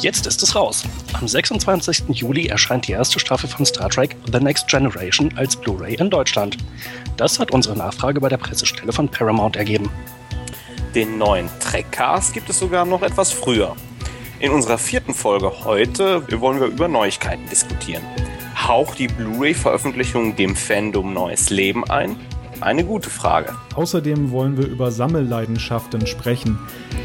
Jetzt ist es raus. Am 26. Juli erscheint die erste Staffel von Star Trek The Next Generation als Blu-ray in Deutschland. Das hat unsere Nachfrage bei der Pressestelle von Paramount ergeben. Den neuen Trekcast gibt es sogar noch etwas früher. In unserer vierten Folge heute wollen wir über Neuigkeiten diskutieren. Haucht die Blu-ray-Veröffentlichung dem Fandom neues Leben ein? Eine gute Frage. Außerdem wollen wir über Sammelleidenschaften sprechen.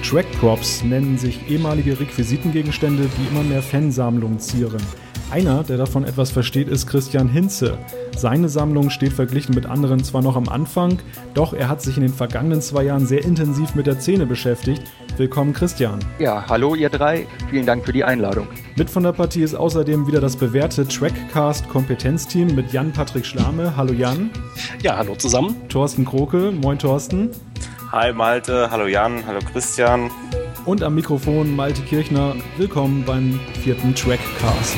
Trackprops nennen sich ehemalige Requisitengegenstände, die immer mehr Fansammlungen zieren. Einer, der davon etwas versteht, ist Christian Hinze. Seine Sammlung steht verglichen mit anderen zwar noch am Anfang, doch er hat sich in den vergangenen zwei Jahren sehr intensiv mit der Szene beschäftigt. Willkommen, Christian. Ja, hallo ihr drei. Vielen Dank für die Einladung. Mit von der Partie ist außerdem wieder das bewährte Trackcast Kompetenzteam mit Jan-Patrick Schlame. Hallo Jan. Ja, hallo zusammen. Thorsten Kroke. Moin Thorsten. Hi Malte, hallo Jan, hallo Christian. Und am Mikrofon Malte Kirchner. Willkommen beim vierten Trackcast.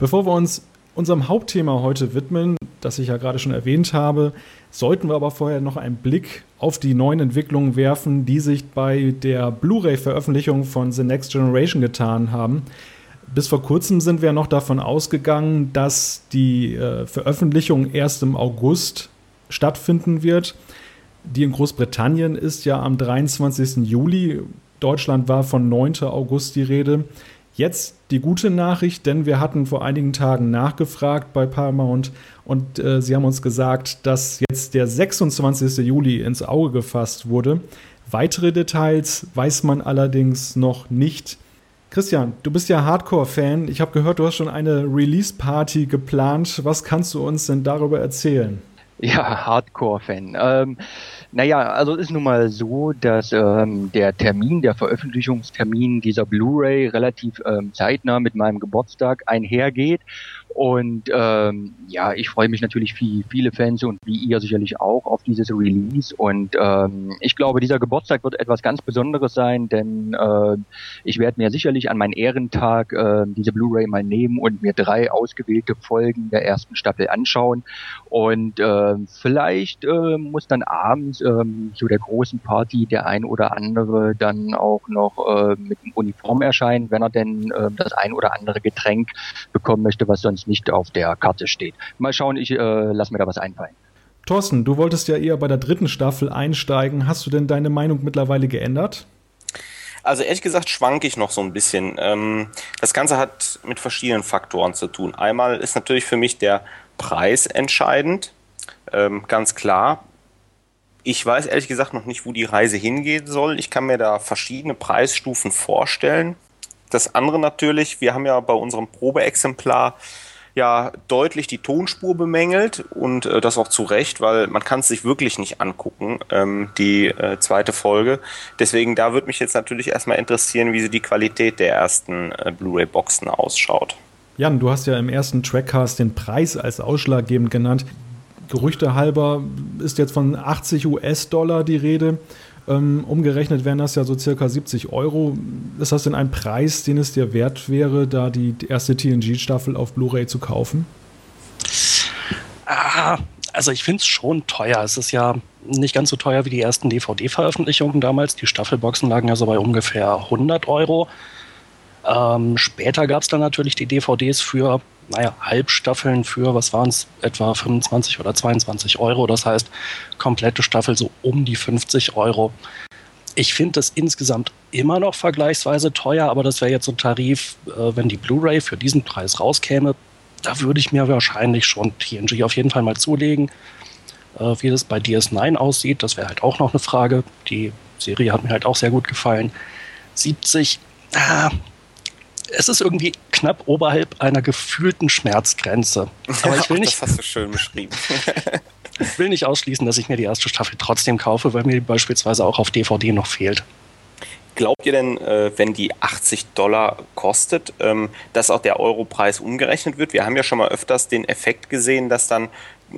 Bevor wir uns unserem Hauptthema heute widmen, das ich ja gerade schon erwähnt habe, sollten wir aber vorher noch einen Blick auf die neuen Entwicklungen werfen, die sich bei der Blu-ray-Veröffentlichung von The Next Generation getan haben. Bis vor kurzem sind wir noch davon ausgegangen, dass die äh, Veröffentlichung erst im August stattfinden wird. Die in Großbritannien ist ja am 23. Juli. Deutschland war von 9. August die Rede. Jetzt die gute Nachricht, denn wir hatten vor einigen Tagen nachgefragt bei Paramount und äh, sie haben uns gesagt, dass jetzt der 26. Juli ins Auge gefasst wurde. Weitere Details weiß man allerdings noch nicht. Christian, du bist ja Hardcore-Fan. Ich habe gehört, du hast schon eine Release-Party geplant. Was kannst du uns denn darüber erzählen? Ja, Hardcore-Fan. Ähm, naja, also ist nun mal so, dass ähm, der Termin, der Veröffentlichungstermin dieser Blu-ray relativ ähm, zeitnah mit meinem Geburtstag einhergeht. Und ähm, ja, ich freue mich natürlich wie viele Fans und wie ihr sicherlich auch auf dieses Release. Und ähm, ich glaube, dieser Geburtstag wird etwas ganz Besonderes sein, denn äh, ich werde mir sicherlich an meinen Ehrentag äh, diese Blu-ray mal nehmen und mir drei ausgewählte Folgen der ersten Staffel anschauen. Und äh, vielleicht äh, muss dann abends äh, zu der großen Party der ein oder andere dann auch noch äh, mit Uniform erscheinen, wenn er denn äh, das ein oder andere Getränk bekommen möchte, was sonst nicht auf der Karte steht. Mal schauen, ich äh, lasse mir da was einfallen. Thorsten, du wolltest ja eher bei der dritten Staffel einsteigen. Hast du denn deine Meinung mittlerweile geändert? Also ehrlich gesagt schwanke ich noch so ein bisschen. Ähm, das Ganze hat mit verschiedenen Faktoren zu tun. Einmal ist natürlich für mich der Preis entscheidend, ähm, ganz klar. Ich weiß ehrlich gesagt noch nicht, wo die Reise hingehen soll. Ich kann mir da verschiedene Preisstufen vorstellen. Das andere natürlich, wir haben ja bei unserem Probeexemplar ja deutlich die Tonspur bemängelt und äh, das auch zu Recht, weil man kann es sich wirklich nicht angucken, ähm, die äh, zweite Folge. Deswegen da würde mich jetzt natürlich erstmal interessieren, wie so die Qualität der ersten äh, Blu-ray-Boxen ausschaut. Jan, du hast ja im ersten Trackcast den Preis als ausschlaggebend genannt. Gerüchte halber ist jetzt von 80 US-Dollar die Rede. Ähm, umgerechnet wären das ja so circa 70 Euro. Ist das denn ein Preis, den es dir wert wäre, da die erste TNG-Staffel auf Blu-ray zu kaufen? Ah, also ich finde es schon teuer. Es ist ja nicht ganz so teuer wie die ersten DVD-Veröffentlichungen damals. Die Staffelboxen lagen ja so bei ungefähr 100 Euro. Ähm, später gab es dann natürlich die DVDs für naja, Halbstaffeln für, was waren es, etwa 25 oder 22 Euro. Das heißt, komplette Staffel so um die 50 Euro. Ich finde das insgesamt immer noch vergleichsweise teuer, aber das wäre jetzt so ein Tarif, äh, wenn die Blu-ray für diesen Preis rauskäme, da würde ich mir wahrscheinlich schon TNG auf jeden Fall mal zulegen. Äh, wie das bei DS9 aussieht, das wäre halt auch noch eine Frage. Die Serie hat mir halt auch sehr gut gefallen. 70, ah, es ist irgendwie knapp oberhalb einer gefühlten Schmerzgrenze. Aber ich will nicht. das hast du schön beschrieben. ich will nicht ausschließen, dass ich mir die erste Staffel trotzdem kaufe, weil mir die beispielsweise auch auf DVD noch fehlt. Glaubt ihr denn, äh, wenn die 80 Dollar kostet, ähm, dass auch der Europreis umgerechnet wird? Wir haben ja schon mal öfters den Effekt gesehen, dass dann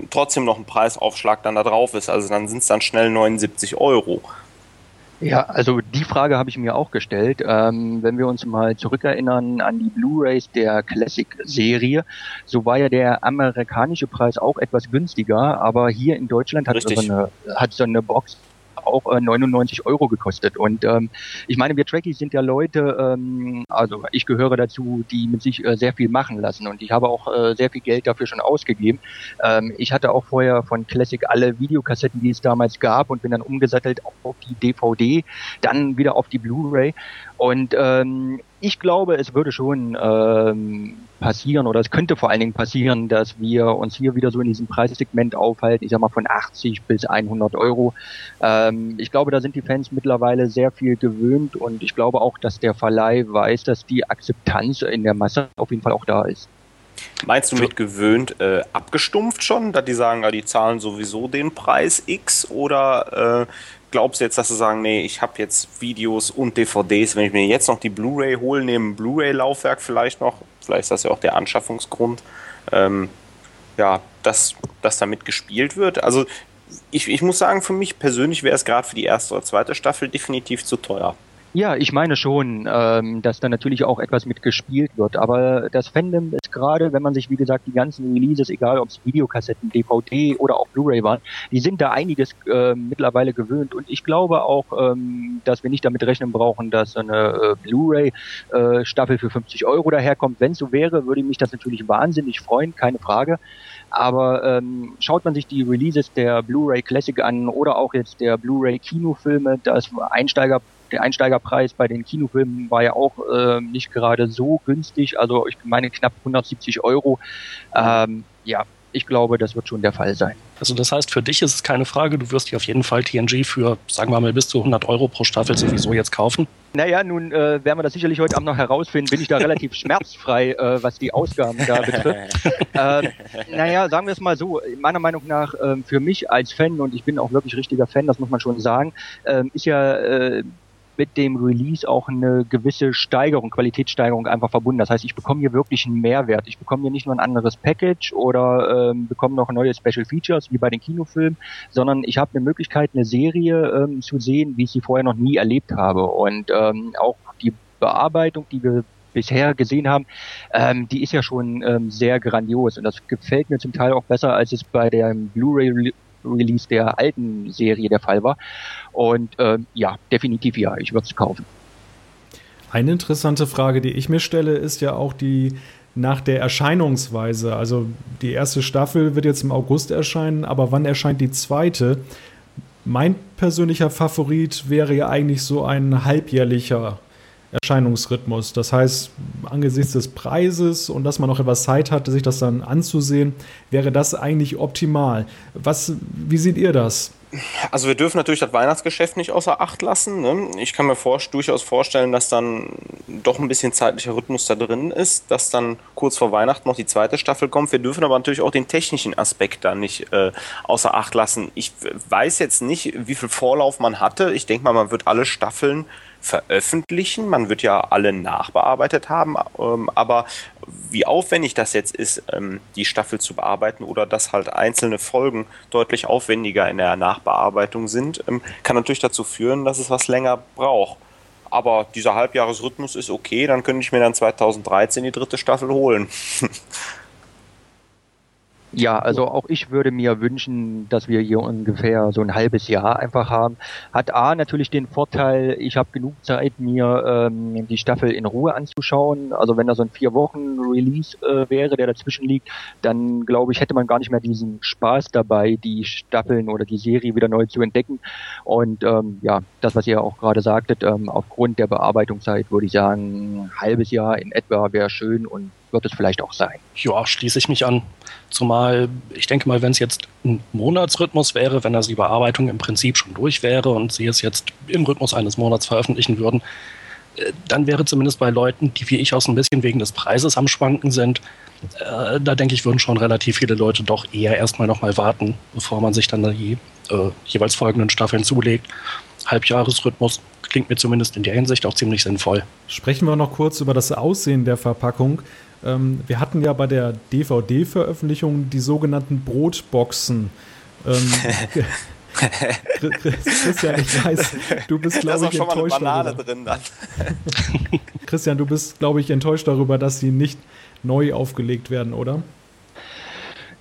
trotzdem noch ein Preisaufschlag dann da drauf ist. Also dann sind es dann schnell 79 Euro. Ja, also die Frage habe ich mir auch gestellt. Ähm, wenn wir uns mal zurückerinnern an die Blu-rays der Classic-Serie, so war ja der amerikanische Preis auch etwas günstiger, aber hier in Deutschland hat so eine, hat so eine Box auch äh, 99 Euro gekostet. Und ähm, ich meine, wir Trekkies sind ja Leute, ähm, also ich gehöre dazu, die mit sich äh, sehr viel machen lassen. Und ich habe auch äh, sehr viel Geld dafür schon ausgegeben. Ähm, ich hatte auch vorher von Classic alle Videokassetten, die es damals gab und bin dann umgesattelt auf die DVD, dann wieder auf die Blu-ray. Und ähm, ich glaube, es würde schon ähm, passieren oder es könnte vor allen Dingen passieren, dass wir uns hier wieder so in diesem Preissegment aufhalten, ich sag mal von 80 bis 100 Euro. Ähm, ich glaube, da sind die Fans mittlerweile sehr viel gewöhnt und ich glaube auch, dass der Verleih weiß, dass die Akzeptanz in der Masse auf jeden Fall auch da ist. Meinst du mit gewöhnt äh, abgestumpft schon, dass die sagen, ja, die zahlen sowieso den Preis X oder äh, glaubst du jetzt, dass sie sagen, nee, ich habe jetzt Videos und DVDs, wenn ich mir jetzt noch die Blu-ray hole, neben Blu-ray-Laufwerk vielleicht noch, vielleicht ist das ja auch der Anschaffungsgrund, ähm, ja, dass, dass damit gespielt wird. Also ich, ich muss sagen, für mich persönlich wäre es gerade für die erste oder zweite Staffel definitiv zu teuer. Ja, ich meine schon, ähm, dass da natürlich auch etwas mit gespielt wird. Aber das Fandom ist gerade, wenn man sich, wie gesagt, die ganzen Releases, egal ob es Videokassetten, DVD oder auch Blu-ray waren, die sind da einiges äh, mittlerweile gewöhnt. Und ich glaube auch, ähm, dass wir nicht damit rechnen brauchen, dass eine äh, Blu-ray-Staffel äh, für 50 Euro daherkommt. Wenn es so wäre, würde mich das natürlich wahnsinnig freuen, keine Frage. Aber ähm, schaut man sich die Releases der Blu-ray Classic an oder auch jetzt der Blu-ray Kinofilme, das Einsteiger der Einsteigerpreis bei den Kinofilmen war ja auch äh, nicht gerade so günstig, also ich meine knapp 170 Euro. Ähm, ja, ich glaube, das wird schon der Fall sein. Also das heißt, für dich ist es keine Frage, du wirst dir auf jeden Fall TNG für, sagen wir mal, bis zu 100 Euro pro Staffel sowieso jetzt kaufen. Naja, nun äh, werden wir das sicherlich heute Abend noch herausfinden. Bin ich da relativ schmerzfrei, äh, was die Ausgaben da betrifft. ähm, naja, sagen wir es mal so, meiner Meinung nach äh, für mich als Fan, und ich bin auch wirklich richtiger Fan, das muss man schon sagen, äh, ist ja äh, mit dem Release auch eine gewisse Steigerung, Qualitätssteigerung einfach verbunden. Das heißt, ich bekomme hier wirklich einen Mehrwert. Ich bekomme hier nicht nur ein anderes Package oder ähm, bekomme noch neue Special Features wie bei den Kinofilmen, sondern ich habe eine Möglichkeit, eine Serie ähm, zu sehen, wie ich sie vorher noch nie erlebt habe. Und ähm, auch die Bearbeitung, die wir bisher gesehen haben, ähm, die ist ja schon ähm, sehr grandios und das gefällt mir zum Teil auch besser, als es bei der Blu-ray Release der alten Serie der Fall war. Und äh, ja, definitiv ja, ich würde es kaufen. Eine interessante Frage, die ich mir stelle, ist ja auch die nach der Erscheinungsweise. Also die erste Staffel wird jetzt im August erscheinen, aber wann erscheint die zweite? Mein persönlicher Favorit wäre ja eigentlich so ein halbjährlicher Erscheinungsrhythmus. Das heißt, angesichts des Preises und dass man noch etwas Zeit hatte, sich das dann anzusehen, wäre das eigentlich optimal. Was, wie seht ihr das? Also wir dürfen natürlich das Weihnachtsgeschäft nicht außer Acht lassen. Ne? Ich kann mir vor, durchaus vorstellen, dass dann doch ein bisschen zeitlicher Rhythmus da drin ist, dass dann kurz vor Weihnachten noch die zweite Staffel kommt. Wir dürfen aber natürlich auch den technischen Aspekt da nicht äh, außer Acht lassen. Ich weiß jetzt nicht, wie viel Vorlauf man hatte. Ich denke mal, man wird alle Staffeln veröffentlichen. Man wird ja alle nachbearbeitet haben, ähm, aber wie aufwendig das jetzt ist, ähm, die Staffel zu bearbeiten oder dass halt einzelne Folgen deutlich aufwendiger in der Nachbearbeitung sind, ähm, kann natürlich dazu führen, dass es was länger braucht. Aber dieser Halbjahresrhythmus ist okay, dann könnte ich mir dann 2013 die dritte Staffel holen. Ja, also auch ich würde mir wünschen, dass wir hier ungefähr so ein halbes Jahr einfach haben. Hat A natürlich den Vorteil, ich habe genug Zeit, mir ähm, die Staffel in Ruhe anzuschauen. Also wenn da so ein vier Wochen Release äh, wäre, der dazwischen liegt, dann glaube ich, hätte man gar nicht mehr diesen Spaß dabei, die Staffeln oder die Serie wieder neu zu entdecken. Und ähm, ja, das, was ihr auch gerade sagtet, ähm, aufgrund der Bearbeitungszeit würde ich sagen, ein halbes Jahr in etwa wäre schön und wird es vielleicht auch sein. Ja, schließe ich mich an. Zumal, ich denke mal, wenn es jetzt ein Monatsrhythmus wäre, wenn also die Bearbeitung im Prinzip schon durch wäre und sie es jetzt im Rhythmus eines Monats veröffentlichen würden, äh, dann wäre zumindest bei Leuten, die wie ich auch so ein bisschen wegen des Preises am Schwanken sind, äh, da denke ich, würden schon relativ viele Leute doch eher erstmal nochmal warten, bevor man sich dann die äh, jeweils folgenden Staffeln zulegt. Halbjahresrhythmus klingt mir zumindest in der Hinsicht auch ziemlich sinnvoll. Sprechen wir noch kurz über das Aussehen der Verpackung. Ähm, wir hatten ja bei der DVD-Veröffentlichung die sogenannten Brotboxen. Ähm, Christian, ich weiß, du bist, glaube ich, enttäuscht darüber. Drin, Christian, du bist, glaube ich, enttäuscht darüber, dass sie nicht neu aufgelegt werden, oder?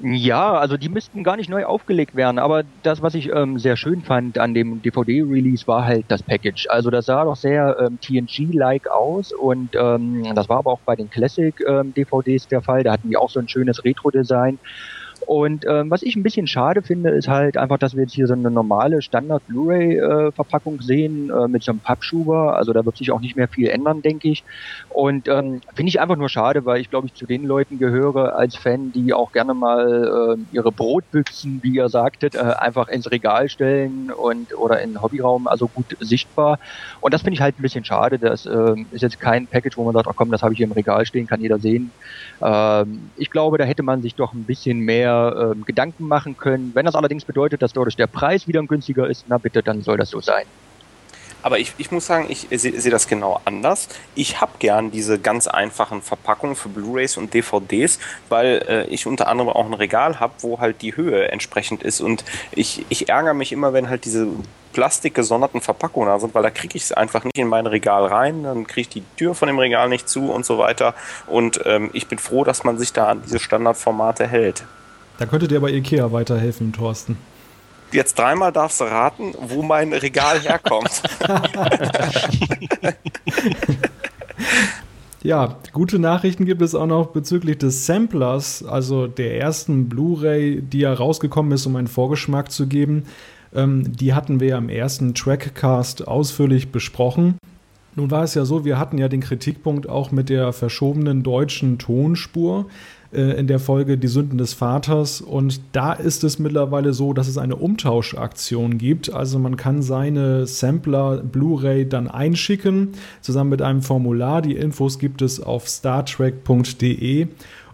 Ja, also die müssten gar nicht neu aufgelegt werden, aber das, was ich ähm, sehr schön fand an dem DVD-Release, war halt das Package. Also das sah doch sehr ähm, TNG-like aus und ähm, das war aber auch bei den Classic-DVDs ähm, der Fall. Da hatten die auch so ein schönes Retro-Design. Und ähm, was ich ein bisschen schade finde, ist halt einfach, dass wir jetzt hier so eine normale Standard-Blu-ray-Verpackung äh, sehen äh, mit so einem Pappschuber. Also da wird sich auch nicht mehr viel ändern, denke ich. Und ähm, finde ich einfach nur schade, weil ich glaube ich zu den Leuten gehöre als Fan, die auch gerne mal äh, ihre Brotbüchsen, wie ihr sagtet, äh, einfach ins Regal stellen und oder in den Hobbyraum, also gut sichtbar. Und das finde ich halt ein bisschen schade. Das äh, ist jetzt kein Package, wo man sagt, ach komm, das habe ich hier im Regal stehen, kann jeder sehen. Ähm, ich glaube, da hätte man sich doch ein bisschen mehr ähm, Gedanken machen können. Wenn das allerdings bedeutet, dass dadurch der Preis wieder günstiger ist, na bitte, dann soll das so sein. Aber ich, ich muss sagen, ich sehe seh das genau anders. Ich habe gern diese ganz einfachen Verpackungen für Blu-rays und DVDs, weil äh, ich unter anderem auch ein Regal habe, wo halt die Höhe entsprechend ist. Und ich, ich ärgere mich immer, wenn halt diese plastikgesonderten Verpackungen da sind, weil da kriege ich es einfach nicht in mein Regal rein, dann kriege ich die Tür von dem Regal nicht zu und so weiter. Und ähm, ich bin froh, dass man sich da an diese Standardformate hält. Da könnte dir bei Ikea weiterhelfen, Thorsten. Jetzt dreimal darfst du raten, wo mein Regal herkommt. Ja, gute Nachrichten gibt es auch noch bezüglich des Samplers, also der ersten Blu-ray, die ja rausgekommen ist, um einen Vorgeschmack zu geben. Ähm, die hatten wir ja im ersten Trackcast ausführlich besprochen. Nun war es ja so, wir hatten ja den Kritikpunkt auch mit der verschobenen deutschen Tonspur äh, in der Folge Die Sünden des Vaters. Und da ist es mittlerweile so, dass es eine Umtauschaktion gibt. Also man kann seine Sampler Blu-ray dann einschicken, zusammen mit einem Formular. Die Infos gibt es auf startrek.de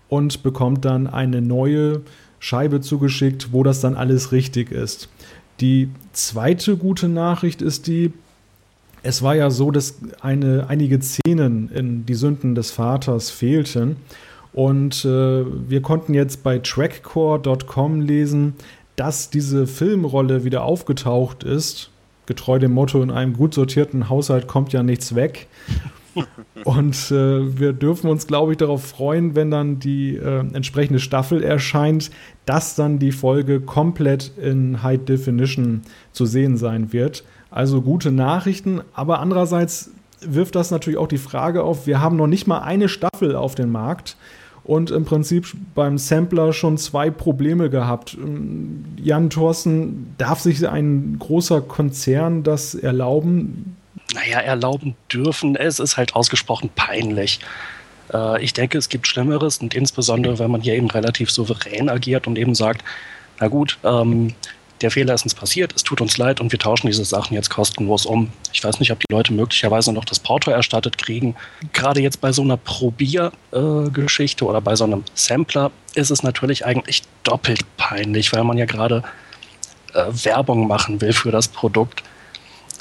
und bekommt dann eine neue Scheibe zugeschickt, wo das dann alles richtig ist. Die zweite gute Nachricht ist die, es war ja so, dass eine, einige Szenen in Die Sünden des Vaters fehlten. Und äh, wir konnten jetzt bei trackcore.com lesen, dass diese Filmrolle wieder aufgetaucht ist. Getreu dem Motto, in einem gut sortierten Haushalt kommt ja nichts weg. Und äh, wir dürfen uns, glaube ich, darauf freuen, wenn dann die äh, entsprechende Staffel erscheint, dass dann die Folge komplett in High Definition zu sehen sein wird. Also gute Nachrichten, aber andererseits wirft das natürlich auch die Frage auf, wir haben noch nicht mal eine Staffel auf dem Markt und im Prinzip beim Sampler schon zwei Probleme gehabt. Jan Thorsten, darf sich ein großer Konzern das erlauben? naja, erlauben dürfen. Es ist halt ausgesprochen peinlich. Äh, ich denke, es gibt Schlimmeres und insbesondere, wenn man hier eben relativ souverän agiert und eben sagt, na gut, ähm, der Fehler ist uns passiert, es tut uns leid und wir tauschen diese Sachen jetzt kostenlos um. Ich weiß nicht, ob die Leute möglicherweise noch das Porto erstattet kriegen. Gerade jetzt bei so einer Probiergeschichte äh, oder bei so einem Sampler ist es natürlich eigentlich doppelt peinlich, weil man ja gerade äh, Werbung machen will für das Produkt.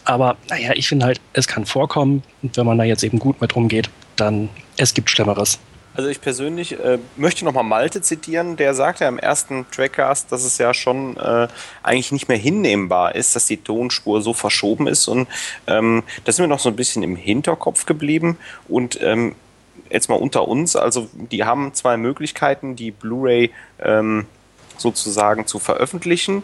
Aber naja, ich finde halt, es kann vorkommen und wenn man da jetzt eben gut mit umgeht, dann es gibt Schlimmeres. Also ich persönlich äh, möchte nochmal Malte zitieren, der sagte ja im ersten Trackcast, dass es ja schon äh, eigentlich nicht mehr hinnehmbar ist, dass die Tonspur so verschoben ist und ähm, das ist mir noch so ein bisschen im Hinterkopf geblieben und ähm, jetzt mal unter uns, also die haben zwei Möglichkeiten, die Blu-ray ähm, sozusagen zu veröffentlichen.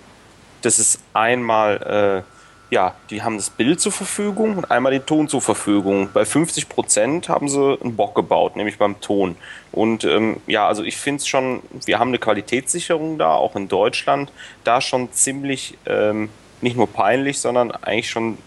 Das ist einmal äh, ja, die haben das Bild zur Verfügung und einmal den Ton zur Verfügung. Bei 50 Prozent haben sie einen Bock gebaut, nämlich beim Ton. Und ähm, ja, also ich finde es schon, wir haben eine Qualitätssicherung da, auch in Deutschland, da schon ziemlich ähm, nicht nur peinlich, sondern eigentlich schon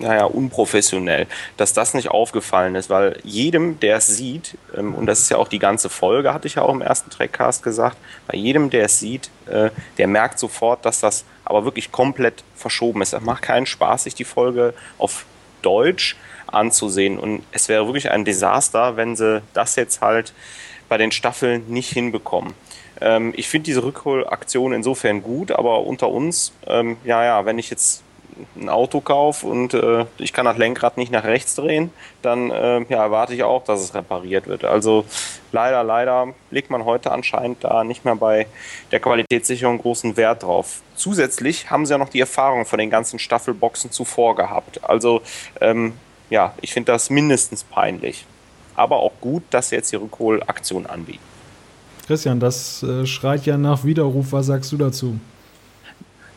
naja, unprofessionell, dass das nicht aufgefallen ist, weil jedem, der es sieht, ähm, und das ist ja auch die ganze Folge, hatte ich ja auch im ersten Trackcast gesagt, bei jedem, der es sieht, äh, der merkt sofort, dass das aber wirklich komplett verschoben ist. Es macht keinen Spaß, sich die Folge auf Deutsch anzusehen und es wäre wirklich ein Desaster, wenn sie das jetzt halt bei den Staffeln nicht hinbekommen ähm, ich finde diese Rückholaktion insofern gut, aber unter uns, ähm, ja, ja, wenn ich jetzt ein Auto kaufe und äh, ich kann das Lenkrad nicht nach rechts drehen, dann äh, ja, erwarte ich auch, dass es repariert wird. Also leider, leider legt man heute anscheinend da nicht mehr bei der Qualitätssicherung großen Wert drauf. zusätzlich haben sie ja noch die Erfahrung von den ganzen Staffelboxen zuvor gehabt. Also ähm, ja, ich finde das mindestens peinlich. Aber auch gut, dass sie jetzt die Rückholaktion anbieten. Christian, das äh, schreit ja nach Widerruf. Was sagst du dazu?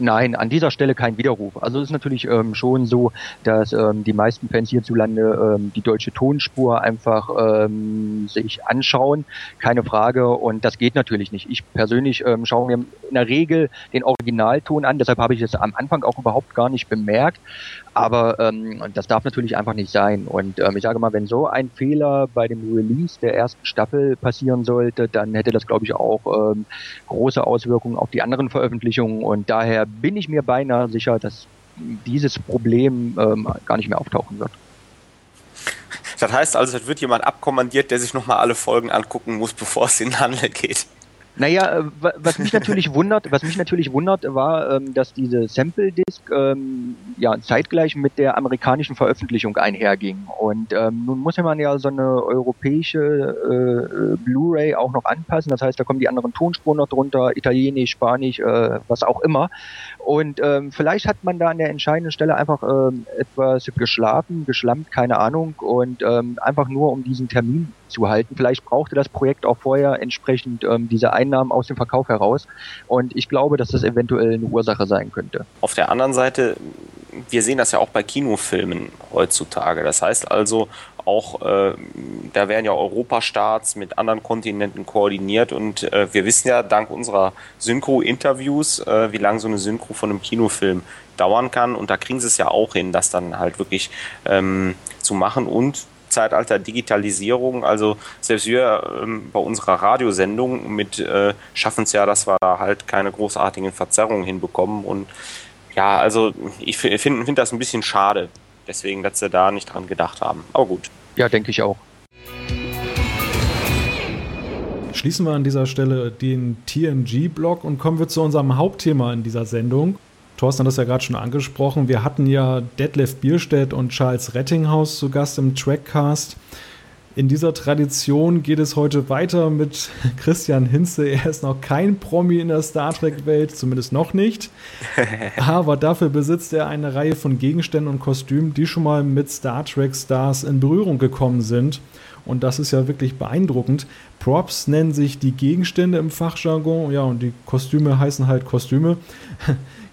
Nein, an dieser Stelle kein Widerruf. Also es ist natürlich ähm, schon so, dass ähm, die meisten Fans hierzulande ähm, die deutsche Tonspur einfach ähm, sich anschauen, keine Frage. Und das geht natürlich nicht. Ich persönlich ähm, schaue mir in der Regel den Originalton an, deshalb habe ich es am Anfang auch überhaupt gar nicht bemerkt. Aber ähm, das darf natürlich einfach nicht sein. Und ähm, ich sage mal, wenn so ein Fehler bei dem Release der ersten Staffel passieren sollte, dann hätte das, glaube ich, auch ähm, große Auswirkungen auf die anderen Veröffentlichungen. Und daher bin ich mir beinahe sicher, dass dieses Problem ähm, gar nicht mehr auftauchen wird. Das heißt also, es wird jemand abkommandiert, der sich nochmal alle Folgen angucken muss, bevor es in den Handel geht. Naja, äh, was mich natürlich wundert, was mich natürlich wundert, war, ähm, dass diese Sample Disc ähm, ja zeitgleich mit der amerikanischen Veröffentlichung einherging. Und ähm, nun muss man ja so eine europäische äh, Blu-ray auch noch anpassen. Das heißt, da kommen die anderen Tonspuren noch drunter, Italienisch, Spanisch, äh, was auch immer. Und ähm, vielleicht hat man da an der entscheidenden Stelle einfach ähm, etwas geschlafen, geschlampt, keine Ahnung, und ähm, einfach nur um diesen Termin zu halten. Vielleicht brauchte das Projekt auch vorher entsprechend ähm, diese Einnahmen aus dem Verkauf heraus. Und ich glaube, dass das eventuell eine Ursache sein könnte. Auf der anderen Seite, wir sehen das ja auch bei Kinofilmen heutzutage. Das heißt also, auch äh, da werden ja Europastarts mit anderen Kontinenten koordiniert und äh, wir wissen ja dank unserer Synchro-Interviews, äh, wie lange so eine Synchro von einem Kinofilm dauern kann und da kriegen sie es ja auch hin, das dann halt wirklich ähm, zu machen und Zeitalter Digitalisierung. Also selbst wir ähm, bei unserer Radiosendung mit äh, schaffen es ja, dass wir da halt keine großartigen Verzerrungen hinbekommen. Und ja, also ich finde find das ein bisschen schade. Deswegen, dass sie da nicht dran gedacht haben. Aber gut. Ja, denke ich auch. Schließen wir an dieser Stelle den TNG-Block und kommen wir zu unserem Hauptthema in dieser Sendung. Thorsten hat das ja gerade schon angesprochen. Wir hatten ja Detlef Bierstedt und Charles Rettinghaus zu Gast im Trackcast. In dieser Tradition geht es heute weiter mit Christian Hinze. Er ist noch kein Promi in der Star Trek-Welt, zumindest noch nicht. Aber dafür besitzt er eine Reihe von Gegenständen und Kostümen, die schon mal mit Star Trek-Stars in Berührung gekommen sind. Und das ist ja wirklich beeindruckend. Props nennen sich die Gegenstände im Fachjargon, ja, und die Kostüme heißen halt Kostüme.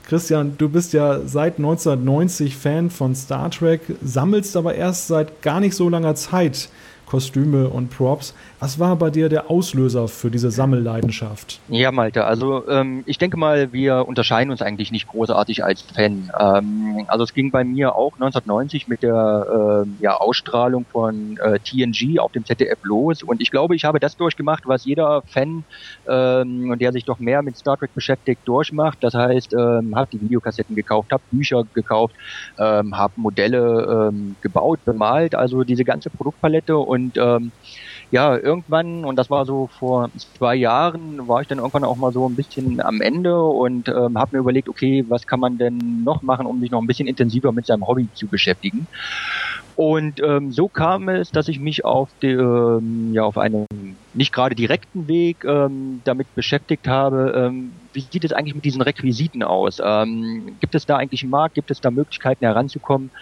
Christian, du bist ja seit 1990 Fan von Star Trek, sammelst aber erst seit gar nicht so langer Zeit Kostüme und Props. Was war bei dir der Auslöser für diese Sammelleidenschaft? Ja, Malte, also ähm, ich denke mal, wir unterscheiden uns eigentlich nicht großartig als Fan. Ähm, also es ging bei mir auch 1990 mit der äh, ja, Ausstrahlung von äh, TNG auf dem ZDF los und ich glaube, ich habe das durchgemacht, was jeder Fan, ähm, der sich doch mehr mit Star Trek beschäftigt, durchmacht. Das heißt, ähm, habe die Videokassetten gekauft, habe Bücher gekauft, ähm, habe Modelle ähm, gebaut, bemalt, also diese ganze Produktpalette und ähm, ja, irgendwann, und das war so vor zwei Jahren, war ich dann irgendwann auch mal so ein bisschen am Ende und ähm, habe mir überlegt, okay, was kann man denn noch machen, um sich noch ein bisschen intensiver mit seinem Hobby zu beschäftigen. Und ähm, so kam es, dass ich mich auf, die, ähm, ja, auf einem nicht gerade direkten Weg ähm, damit beschäftigt habe, ähm, wie sieht es eigentlich mit diesen Requisiten aus? Ähm, gibt es da eigentlich einen Markt? Gibt es da Möglichkeiten heranzukommen?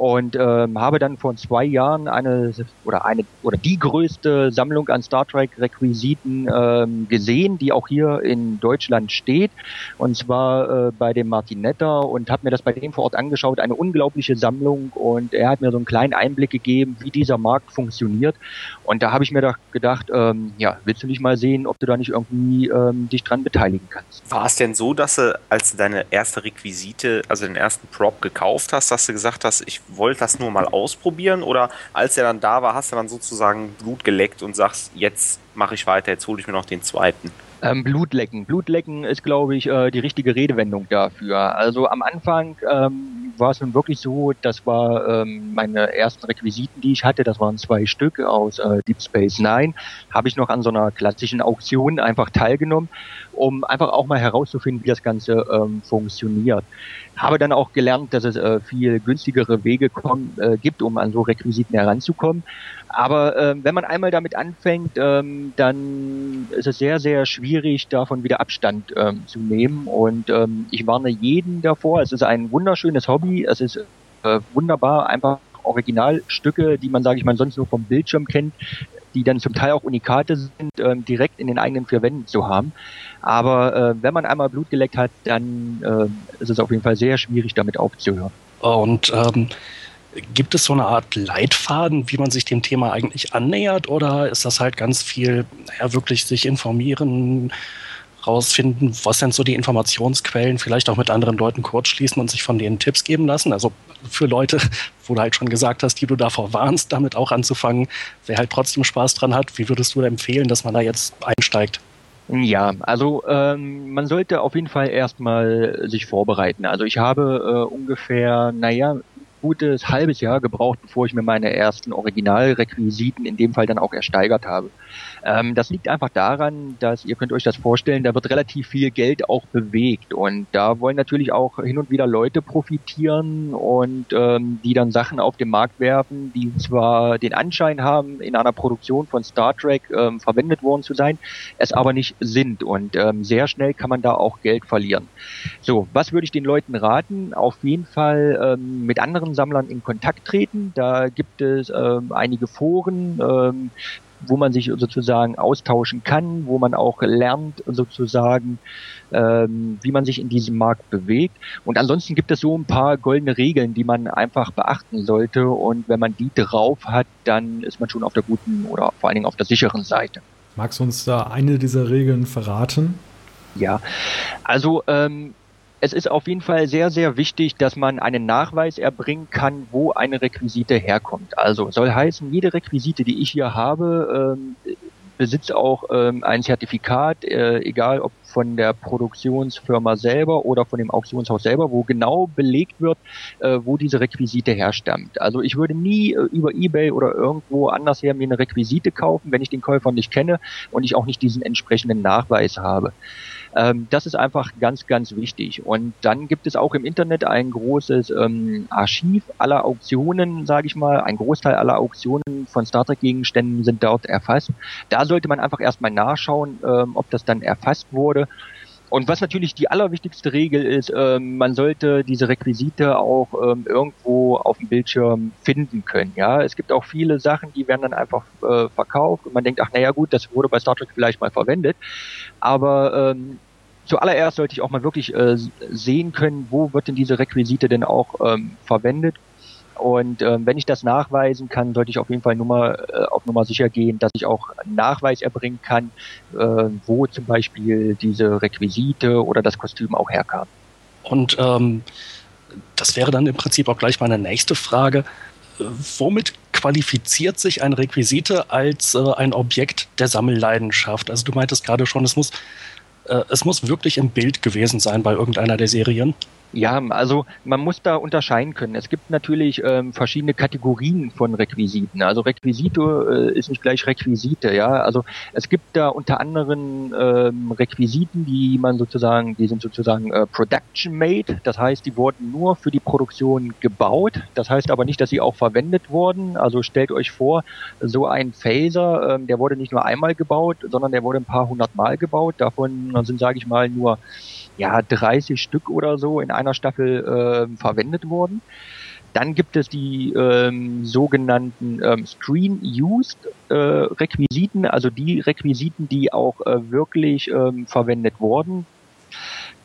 Und ähm, habe dann vor zwei Jahren eine oder eine oder die größte Sammlung an Star Trek Requisiten ähm, gesehen, die auch hier in Deutschland steht. Und zwar äh, bei dem Martinetta und habe mir das bei dem vor Ort angeschaut, eine unglaubliche Sammlung. Und er hat mir so einen kleinen Einblick gegeben, wie dieser Markt funktioniert. Und da habe ich mir doch gedacht, ähm, ja, willst du nicht mal sehen, ob du da nicht irgendwie ähm, dich dran beteiligen kannst? War es denn so, dass du als deine erste Requisite, also den ersten Prop gekauft hast, dass du gesagt hast, ich wollte das nur mal ausprobieren oder als er dann da war, hast du dann sozusagen Blut geleckt und sagst, jetzt mache ich weiter, jetzt hole ich mir noch den zweiten? Ähm, Blutlecken. Blutlecken ist, glaube ich, äh, die richtige Redewendung dafür. Also am Anfang ähm, war es nun wirklich so, das war ähm, meine ersten Requisiten, die ich hatte, das waren zwei Stück aus äh, Deep Space Nine, habe ich noch an so einer klassischen Auktion einfach teilgenommen, um einfach auch mal herauszufinden, wie das Ganze ähm, funktioniert. Habe dann auch gelernt, dass es äh, viel günstigere Wege kommen, äh, gibt, um an so Requisiten heranzukommen. Aber äh, wenn man einmal damit anfängt, ähm, dann ist es sehr, sehr schwierig, davon wieder Abstand ähm, zu nehmen. Und ähm, ich warne jeden davor. Es ist ein wunderschönes Hobby. Es ist äh, wunderbar, einfach Originalstücke, die man, sage ich mal, sonst nur vom Bildschirm kennt, die dann zum Teil auch Unikate sind, ähm, direkt in den eigenen vier Wänden zu haben. Aber äh, wenn man einmal Blut geleckt hat, dann äh, ist es auf jeden Fall sehr schwierig, damit aufzuhören. Und ähm, Gibt es so eine Art Leitfaden, wie man sich dem Thema eigentlich annähert? Oder ist das halt ganz viel, naja, wirklich sich informieren, rausfinden, was sind so die Informationsquellen, vielleicht auch mit anderen Leuten kurzschließen und sich von denen Tipps geben lassen? Also für Leute, wo du halt schon gesagt hast, die du davor warnst, damit auch anzufangen, wer halt trotzdem Spaß dran hat, wie würdest du empfehlen, dass man da jetzt einsteigt? Ja, also ähm, man sollte auf jeden Fall erstmal sich vorbereiten. Also ich habe äh, ungefähr, naja, gutes halbes Jahr gebraucht, bevor ich mir meine ersten Originalrequisiten in dem Fall dann auch ersteigert habe. Ähm, das liegt einfach daran, dass ihr könnt euch das vorstellen, da wird relativ viel Geld auch bewegt und da wollen natürlich auch hin und wieder Leute profitieren und ähm, die dann Sachen auf den Markt werfen, die zwar den Anschein haben, in einer Produktion von Star Trek ähm, verwendet worden zu sein, es aber nicht sind und ähm, sehr schnell kann man da auch Geld verlieren. So, was würde ich den Leuten raten? Auf jeden Fall ähm, mit anderen Sammlern in Kontakt treten. Da gibt es ähm, einige Foren, ähm, wo man sich sozusagen austauschen kann, wo man auch lernt sozusagen, ähm, wie man sich in diesem Markt bewegt. Und ansonsten gibt es so ein paar goldene Regeln, die man einfach beachten sollte. Und wenn man die drauf hat, dann ist man schon auf der guten oder vor allen Dingen auf der sicheren Seite. Magst du uns da eine dieser Regeln verraten? Ja, also ähm, es ist auf jeden Fall sehr, sehr wichtig, dass man einen Nachweis erbringen kann, wo eine Requisite herkommt. Also soll heißen, jede Requisite, die ich hier habe, ähm, besitzt auch ähm, ein Zertifikat, äh, egal ob von der Produktionsfirma selber oder von dem Auktionshaus selber, wo genau belegt wird, äh, wo diese Requisite herstammt. Also ich würde nie äh, über eBay oder irgendwo anders her mir eine Requisite kaufen, wenn ich den Käufer nicht kenne und ich auch nicht diesen entsprechenden Nachweis habe. Ähm, das ist einfach ganz, ganz wichtig. Und dann gibt es auch im Internet ein großes ähm, Archiv aller Auktionen, sage ich mal. Ein Großteil aller Auktionen von Star Trek-Gegenständen sind dort erfasst. Da sollte man einfach erstmal nachschauen, ähm, ob das dann erfasst wurde. Und was natürlich die allerwichtigste Regel ist, ähm, man sollte diese Requisite auch ähm, irgendwo auf dem Bildschirm finden können. Ja, es gibt auch viele Sachen, die werden dann einfach äh, verkauft und man denkt, ach naja gut, das wurde bei Star Trek vielleicht mal verwendet. Aber ähm, zuallererst sollte ich auch mal wirklich äh, sehen können, wo wird denn diese Requisite denn auch ähm, verwendet und ähm, wenn ich das nachweisen kann, sollte ich auf jeden Fall Nummer, äh, auf Nummer sicher gehen, dass ich auch Nachweis erbringen kann, äh, wo zum Beispiel diese Requisite oder das Kostüm auch herkam. Und ähm, das wäre dann im Prinzip auch gleich meine nächste Frage. Womit qualifiziert sich ein Requisite als äh, ein Objekt der Sammelleidenschaft? Also du meintest gerade schon, es muss, äh, es muss wirklich im Bild gewesen sein bei irgendeiner der Serien. Ja, also man muss da unterscheiden können. Es gibt natürlich ähm, verschiedene Kategorien von Requisiten. Also Requisite äh, ist nicht gleich Requisite, ja. Also es gibt da unter anderem ähm, Requisiten, die man sozusagen, die sind sozusagen äh, Production Made. Das heißt, die wurden nur für die Produktion gebaut. Das heißt aber nicht, dass sie auch verwendet wurden. Also stellt euch vor, so ein Phaser, ähm, der wurde nicht nur einmal gebaut, sondern der wurde ein paar hundert Mal gebaut. Davon sind, sage ich mal, nur ja 30 Stück oder so in einer Staffel äh, verwendet worden. Dann gibt es die ähm, sogenannten ähm, Screen-Used äh, Requisiten, also die Requisiten, die auch äh, wirklich ähm, verwendet wurden.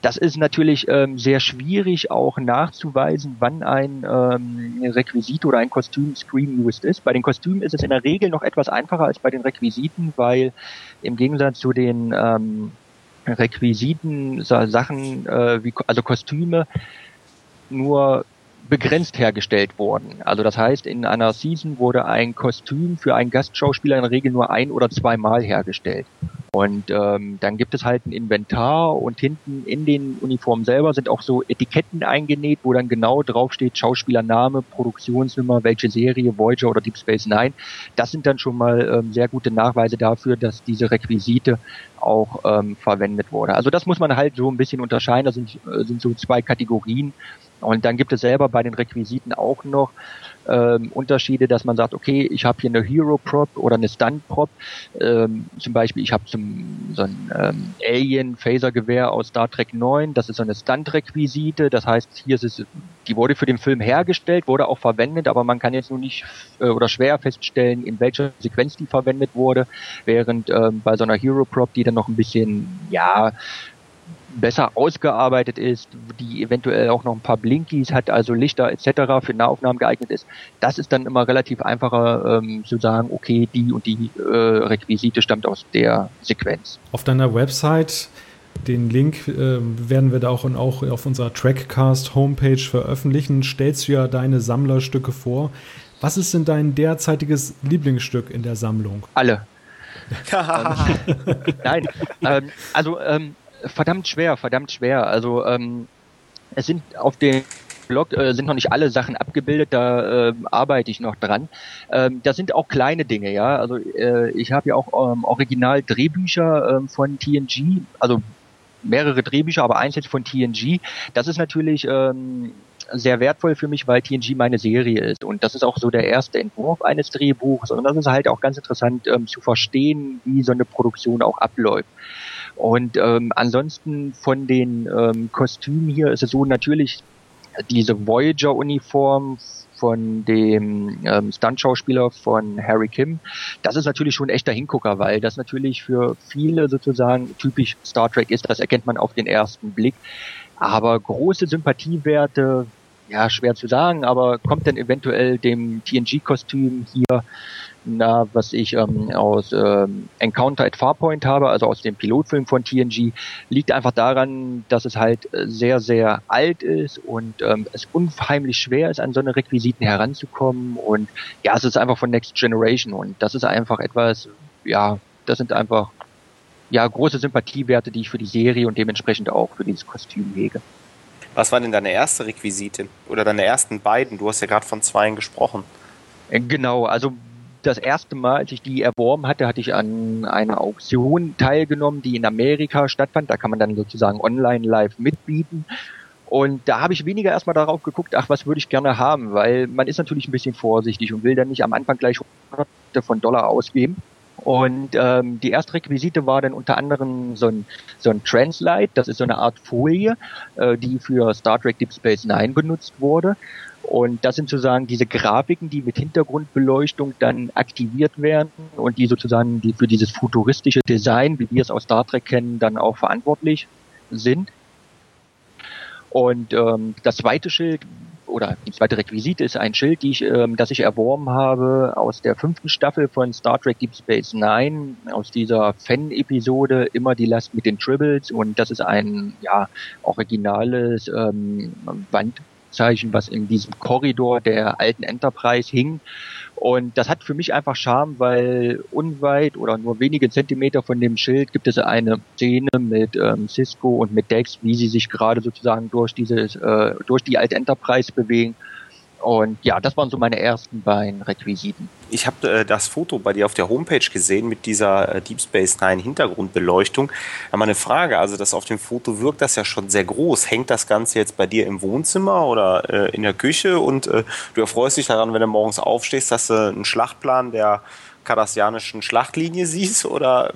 Das ist natürlich ähm, sehr schwierig auch nachzuweisen, wann ein ähm, Requisit oder ein Kostüm Screen-Used ist. Bei den Kostümen ist es in der Regel noch etwas einfacher als bei den Requisiten, weil im Gegensatz zu den ähm, Requisiten, Sachen äh, wie also Kostüme nur begrenzt hergestellt wurden. Also das heißt, in einer Season wurde ein Kostüm für einen Gastschauspieler in der Regel nur ein oder zweimal hergestellt. Und ähm, dann gibt es halt ein Inventar und hinten in den Uniformen selber sind auch so Etiketten eingenäht, wo dann genau draufsteht Schauspielername, Produktionsnummer, welche Serie, Voyager oder Deep Space Nine. Das sind dann schon mal ähm, sehr gute Nachweise dafür, dass diese Requisite auch ähm, verwendet wurde. Also das muss man halt so ein bisschen unterscheiden. Das sind, äh, sind so zwei Kategorien. Und dann gibt es selber bei den Requisiten auch noch ähm, Unterschiede, dass man sagt, okay, ich habe hier eine Hero Prop oder eine Stunt Prop. Ähm, zum Beispiel, ich habe zum so ein ähm, Alien Phaser Gewehr aus Star Trek 9. Das ist so eine Stunt Requisite. Das heißt, hier ist es, die wurde für den Film hergestellt, wurde auch verwendet, aber man kann jetzt nur nicht äh, oder schwer feststellen, in welcher Sequenz die verwendet wurde. Während ähm, bei so einer Hero Prop, die dann noch ein bisschen, ja, besser ausgearbeitet ist, die eventuell auch noch ein paar Blinkies hat, also Lichter etc. für Nahaufnahmen geeignet ist. Das ist dann immer relativ einfacher ähm, zu sagen, okay, die und die äh, Requisite stammt aus der Sequenz. Auf deiner Website den Link äh, werden wir da auch, und auch auf unserer Trackcast Homepage veröffentlichen. Stellst du ja deine Sammlerstücke vor. Was ist denn dein derzeitiges Lieblingsstück in der Sammlung? Alle. Nein, ähm, also ähm, verdammt schwer, verdammt schwer. Also ähm, es sind auf dem Blog äh, sind noch nicht alle Sachen abgebildet, da äh, arbeite ich noch dran. Ähm, da sind auch kleine Dinge, ja. Also äh, ich habe ja auch ähm, Original Drehbücher ähm, von TNG, also mehrere Drehbücher, aber eins jetzt von TNG. Das ist natürlich ähm, sehr wertvoll für mich, weil TNG meine Serie ist. Und das ist auch so der erste Entwurf eines Drehbuchs. Und das ist halt auch ganz interessant ähm, zu verstehen, wie so eine Produktion auch abläuft. Und ähm, ansonsten von den ähm, Kostümen hier ist es so natürlich diese Voyager-Uniform von dem ähm, Stunt-Schauspieler von Harry Kim. Das ist natürlich schon ein echter Hingucker, weil das natürlich für viele sozusagen typisch Star Trek ist. Das erkennt man auf den ersten Blick. Aber große Sympathiewerte, ja, schwer zu sagen, aber kommt dann eventuell dem TNG-Kostüm hier na, was ich ähm, aus ähm, Encounter at Farpoint habe, also aus dem Pilotfilm von TNG, liegt einfach daran, dass es halt sehr, sehr alt ist und ähm, es unheimlich schwer ist, an so eine Requisiten heranzukommen. Und ja, es ist einfach von Next Generation und das ist einfach etwas, ja, das sind einfach ja große Sympathiewerte, die ich für die Serie und dementsprechend auch für dieses Kostüm hege. Was war denn deine erste Requisite? Oder deine ersten beiden? Du hast ja gerade von zweien gesprochen. Genau, also das erste Mal, als ich die erworben hatte, hatte ich an einer Auktion teilgenommen, die in Amerika stattfand. Da kann man dann sozusagen online live mitbieten. Und da habe ich weniger erstmal darauf geguckt, ach, was würde ich gerne haben, weil man ist natürlich ein bisschen vorsichtig und will dann nicht am Anfang gleich hunderte von Dollar ausgeben. Und ähm, die erste Requisite war dann unter anderem so ein, so ein Translite, das ist so eine Art Folie, äh, die für Star Trek Deep Space Nine benutzt wurde. Und das sind sozusagen diese Grafiken, die mit Hintergrundbeleuchtung dann aktiviert werden und die sozusagen die für dieses futuristische Design, wie wir es aus Star Trek kennen, dann auch verantwortlich sind. Und ähm, das zweite Schild oder die zweite Requisite ist ein Schild, die ich, ähm, das ich erworben habe aus der fünften Staffel von Star Trek Deep Space Nine, aus dieser Fan-Episode Immer die Last mit den Tribbles und das ist ein ja originales ähm, Wand Zeichen, was in diesem Korridor der alten Enterprise hing. Und das hat für mich einfach Charme, weil unweit oder nur wenige Zentimeter von dem Schild gibt es eine Szene mit ähm, Cisco und mit Dex, wie sie sich gerade sozusagen durch dieses, äh, durch die alte Enterprise bewegen. Und ja, das waren so meine ersten beiden Requisiten. Ich habe äh, das Foto bei dir auf der Homepage gesehen mit dieser äh, Deep Space Nine Hintergrundbeleuchtung. Aber eine Frage, also das auf dem Foto wirkt das ja schon sehr groß. Hängt das Ganze jetzt bei dir im Wohnzimmer oder äh, in der Küche und äh, du erfreust dich daran, wenn du morgens aufstehst, dass du einen Schlachtplan der kardassianischen Schlachtlinie siehst oder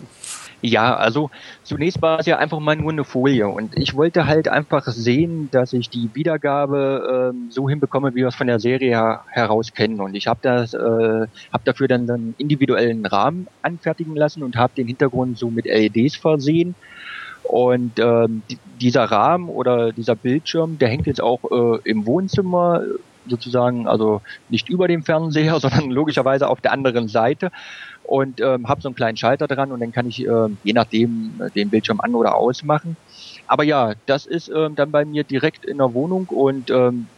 ja, also zunächst war es ja einfach mal nur eine Folie und ich wollte halt einfach sehen, dass ich die Wiedergabe äh, so hinbekomme, wie wir es von der Serie her heraus kennen und ich habe das, äh, habe dafür dann einen individuellen Rahmen anfertigen lassen und habe den Hintergrund so mit LEDs versehen und ähm, dieser Rahmen oder dieser Bildschirm, der hängt jetzt auch äh, im Wohnzimmer sozusagen, also nicht über dem Fernseher, sondern logischerweise auf der anderen Seite und ähm, habe so einen kleinen Schalter dran und dann kann ich äh, je nachdem äh, den Bildschirm an oder ausmachen. Aber ja, das ist ähm, dann bei mir direkt in der Wohnung und ähm,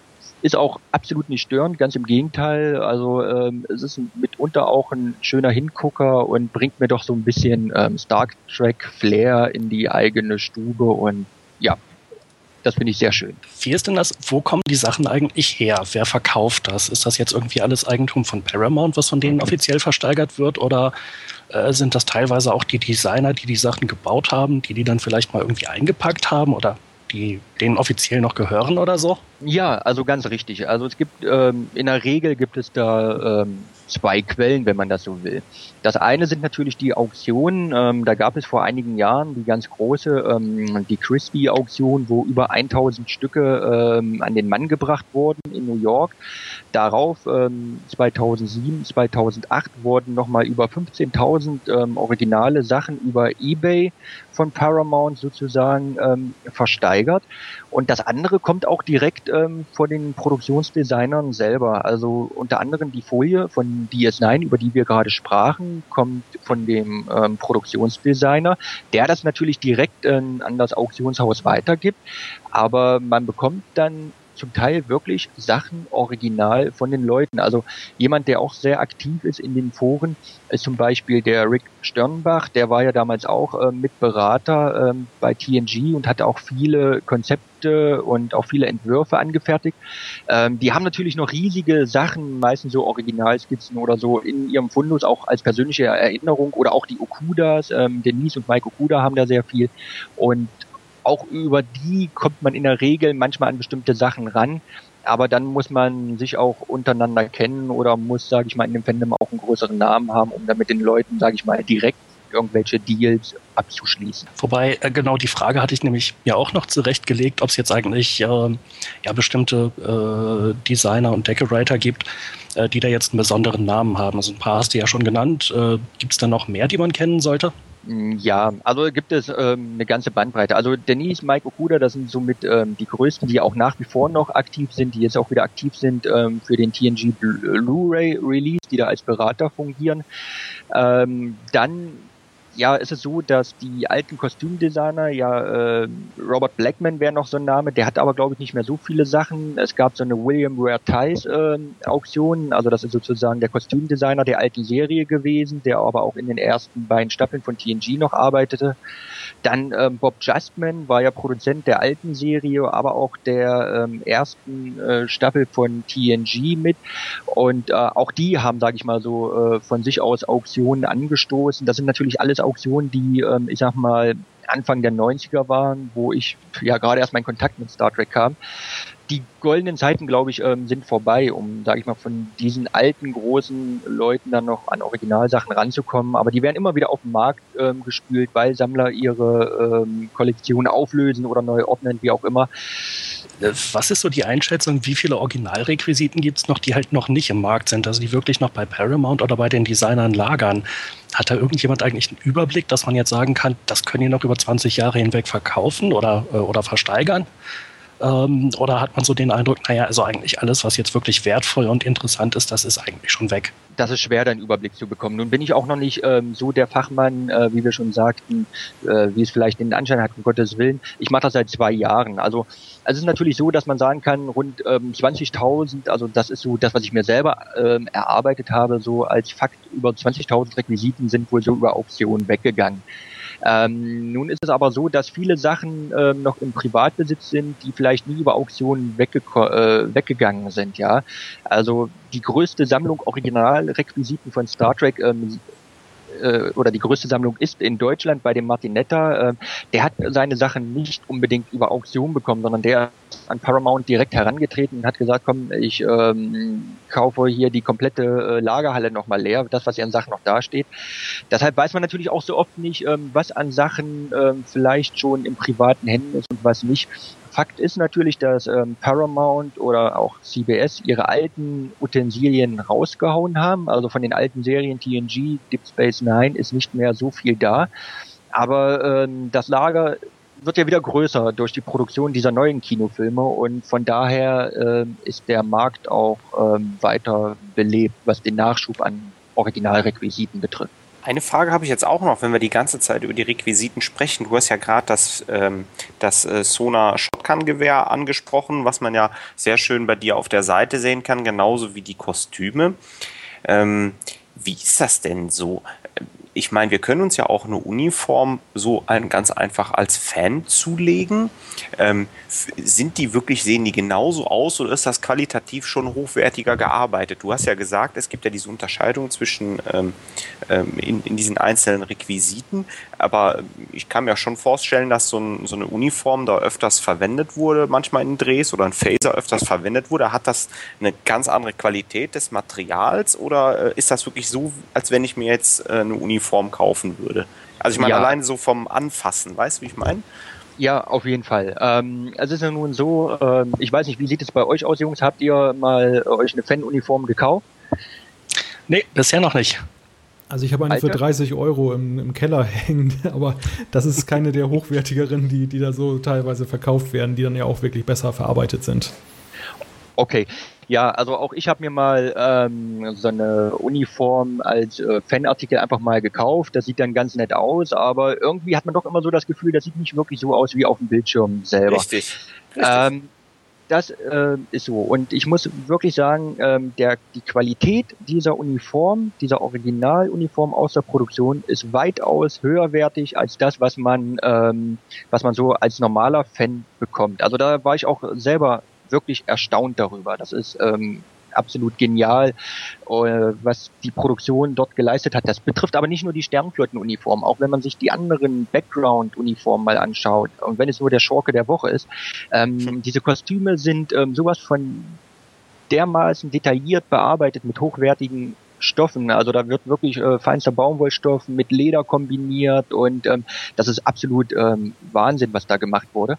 Ist auch absolut nicht störend, ganz im Gegenteil. Also ähm, es ist mitunter auch ein schöner Hingucker und bringt mir doch so ein bisschen ähm, Star Trek Flair in die eigene Stube und ja, das finde ich sehr schön. Wie ist denn das? Wo kommen die Sachen eigentlich her? Wer verkauft das? Ist das jetzt irgendwie alles Eigentum von Paramount, was von denen mhm. offiziell versteigert wird? Oder äh, sind das teilweise auch die Designer, die die Sachen gebaut haben, die die dann vielleicht mal irgendwie eingepackt haben? Oder die denen offiziell noch gehören oder so? Ja, also ganz richtig. Also es gibt ähm, in der Regel gibt es da ähm, zwei Quellen, wenn man das so will. Das eine sind natürlich die Auktionen. Ähm, da gab es vor einigen Jahren die ganz große, ähm, die Crispy-Auktion, wo über 1000 Stücke ähm, an den Mann gebracht wurden in New York. Darauf ähm, 2007, 2008 wurden nochmal über 15.000 ähm, originale Sachen über eBay von Paramount sozusagen ähm, versteigert. Und das andere kommt auch direkt ähm, von den Produktionsdesignern selber. Also unter anderem die Folie von DS9, über die wir gerade sprachen, kommt von dem ähm, Produktionsdesigner, der das natürlich direkt äh, an das Auktionshaus weitergibt. Aber man bekommt dann zum Teil wirklich Sachen original von den Leuten. Also jemand, der auch sehr aktiv ist in den Foren, ist zum Beispiel der Rick Sternbach, der war ja damals auch äh, Mitberater ähm, bei TNG und hatte auch viele Konzepte und auch viele Entwürfe angefertigt. Ähm, die haben natürlich noch riesige Sachen, meistens so Originalskizzen oder so in ihrem Fundus auch als persönliche Erinnerung oder auch die Okudas, ähm, Denise und Mike Okuda haben da sehr viel und auch über die kommt man in der Regel manchmal an bestimmte Sachen ran. Aber dann muss man sich auch untereinander kennen oder muss, sage ich mal, in dem Fandom auch einen größeren Namen haben, um dann mit den Leuten, sage ich mal, direkt irgendwelche Deals abzuschließen. Wobei, äh, genau die Frage hatte ich nämlich mir auch noch zurechtgelegt, ob es jetzt eigentlich äh, ja bestimmte äh, Designer und Decorator gibt, äh, die da jetzt einen besonderen Namen haben. Also ein paar hast du ja schon genannt. Äh, gibt es da noch mehr, die man kennen sollte? Mm, ja, also gibt es ähm, eine ganze Bandbreite. Also Denise, Mike Okuda, das sind somit ähm, die größten, die auch nach wie vor noch aktiv sind, die jetzt auch wieder aktiv sind ähm, für den TNG Blu-ray Release, die da als Berater fungieren. Ähm, dann ja, ist es so, dass die alten Kostümdesigner, ja, äh, Robert Blackman wäre noch so ein Name, der hat aber, glaube ich, nicht mehr so viele Sachen. Es gab so eine William Ware Tice äh, Auktion, also das ist sozusagen der Kostümdesigner der alten Serie gewesen, der aber auch in den ersten beiden Staffeln von TNG noch arbeitete. Dann ähm, Bob Justman war ja Produzent der alten Serie, aber auch der ähm, ersten äh, Staffel von TNG mit. Und äh, auch die haben, sage ich mal so, äh, von sich aus Auktionen angestoßen. Das sind natürlich alles Auktionen, die, ähm, ich sag mal, Anfang der 90er waren, wo ich ja gerade erst meinen Kontakt mit Star Trek kam die goldenen Zeiten, glaube ich, ähm, sind vorbei, um, sage ich mal, von diesen alten, großen Leuten dann noch an Originalsachen ranzukommen. Aber die werden immer wieder auf den Markt ähm, gespült, weil Sammler ihre ähm, Kollektion auflösen oder neu ordnen, wie auch immer. Äh, was ist so die Einschätzung, wie viele Originalrequisiten gibt es noch, die halt noch nicht im Markt sind, also die wirklich noch bei Paramount oder bei den Designern lagern? Hat da irgendjemand eigentlich einen Überblick, dass man jetzt sagen kann, das können die noch über 20 Jahre hinweg verkaufen oder, äh, oder versteigern? Ähm, oder hat man so den Eindruck, naja, also eigentlich alles, was jetzt wirklich wertvoll und interessant ist, das ist eigentlich schon weg? Das ist schwer, da einen Überblick zu bekommen. Nun bin ich auch noch nicht ähm, so der Fachmann, äh, wie wir schon sagten, äh, wie es vielleicht den Anschein hat, um Gottes Willen. Ich mache das seit zwei Jahren. Also, also es ist natürlich so, dass man sagen kann, rund ähm, 20.000, also das ist so das, was ich mir selber ähm, erarbeitet habe, so als Fakt, über 20.000 Requisiten sind wohl so über Auktionen weggegangen. Ähm, nun ist es aber so, dass viele Sachen ähm, noch im Privatbesitz sind, die vielleicht nie über Auktionen wegge äh, weggegangen sind, ja. Also die größte Sammlung Originalrequisiten von Star Trek ähm, äh, oder die größte Sammlung ist in Deutschland bei dem Martinetta. Äh, der hat seine Sachen nicht unbedingt über Auktion bekommen, sondern der ist an Paramount direkt herangetreten und hat gesagt, komm, ich ähm, kaufe hier die komplette äh, Lagerhalle nochmal leer, das, was hier an Sachen noch dasteht. Deshalb weiß man natürlich auch so oft nicht, ähm, was an Sachen ähm, vielleicht schon in privaten Händen ist und was nicht. Fakt ist natürlich, dass ähm, Paramount oder auch CBS ihre alten Utensilien rausgehauen haben. Also von den alten Serien TNG, Deep Space Nine ist nicht mehr so viel da. Aber ähm, das Lager wird ja wieder größer durch die Produktion dieser neuen Kinofilme und von daher ähm, ist der Markt auch ähm, weiter belebt, was den Nachschub an Originalrequisiten betrifft. Eine Frage habe ich jetzt auch noch, wenn wir die ganze Zeit über die Requisiten sprechen. Du hast ja gerade das, ähm, das äh, Sona Shotgun-Gewehr angesprochen, was man ja sehr schön bei dir auf der Seite sehen kann, genauso wie die Kostüme. Ähm, wie ist das denn so? Ich meine, wir können uns ja auch eine Uniform so ein, ganz einfach als Fan zulegen. Ähm, sind die wirklich, sehen die genauso aus oder ist das qualitativ schon hochwertiger gearbeitet? Du hast ja gesagt, es gibt ja diese Unterscheidung zwischen ähm, ähm, in, in, diesen einzelnen Requisiten, aber ich kann mir schon vorstellen, dass so, ein, so, eine Uniform da öfters verwendet wurde, manchmal in Drehs oder ein Phaser öfters verwendet wurde. Hat das eine ganz andere Qualität des Materials oder äh, ist das wirklich so, als wenn ich mir jetzt äh, eine Uniform kaufen würde? Also ich meine, ja. alleine so vom Anfassen, weißt du, wie ich meine? Ja, auf jeden Fall. Ähm, es ist ja nun so, ähm, ich weiß nicht, wie sieht es bei euch aus, Jungs? Habt ihr mal euch eine Fan-Uniform gekauft? Nee, bisher noch nicht. Also ich habe eine Alter. für 30 Euro im, im, Keller hängen, aber das ist keine der hochwertigeren, die, die da so teilweise verkauft werden, die dann ja auch wirklich besser verarbeitet sind. Okay, ja, also auch ich habe mir mal ähm, so eine Uniform als äh, Fanartikel einfach mal gekauft. Das sieht dann ganz nett aus, aber irgendwie hat man doch immer so das Gefühl, das sieht nicht wirklich so aus wie auf dem Bildschirm selber. Richtig. Richtig. Ähm, das äh, ist so. Und ich muss wirklich sagen, ähm, der, die Qualität dieser Uniform, dieser Originaluniform aus der Produktion ist weitaus höherwertig als das, was man, ähm, was man so als normaler Fan bekommt. Also da war ich auch selber wirklich erstaunt darüber. Das ist ähm, absolut genial, äh, was die Produktion dort geleistet hat. Das betrifft aber nicht nur die Sternflottenuniform, auch wenn man sich die anderen Background-Uniformen mal anschaut und wenn es nur der Schurke der Woche ist. Ähm, hm. Diese Kostüme sind ähm, sowas von dermaßen detailliert bearbeitet mit hochwertigen Stoffen. Also da wird wirklich äh, feinster Baumwollstoff mit Leder kombiniert und ähm, das ist absolut ähm, Wahnsinn, was da gemacht wurde.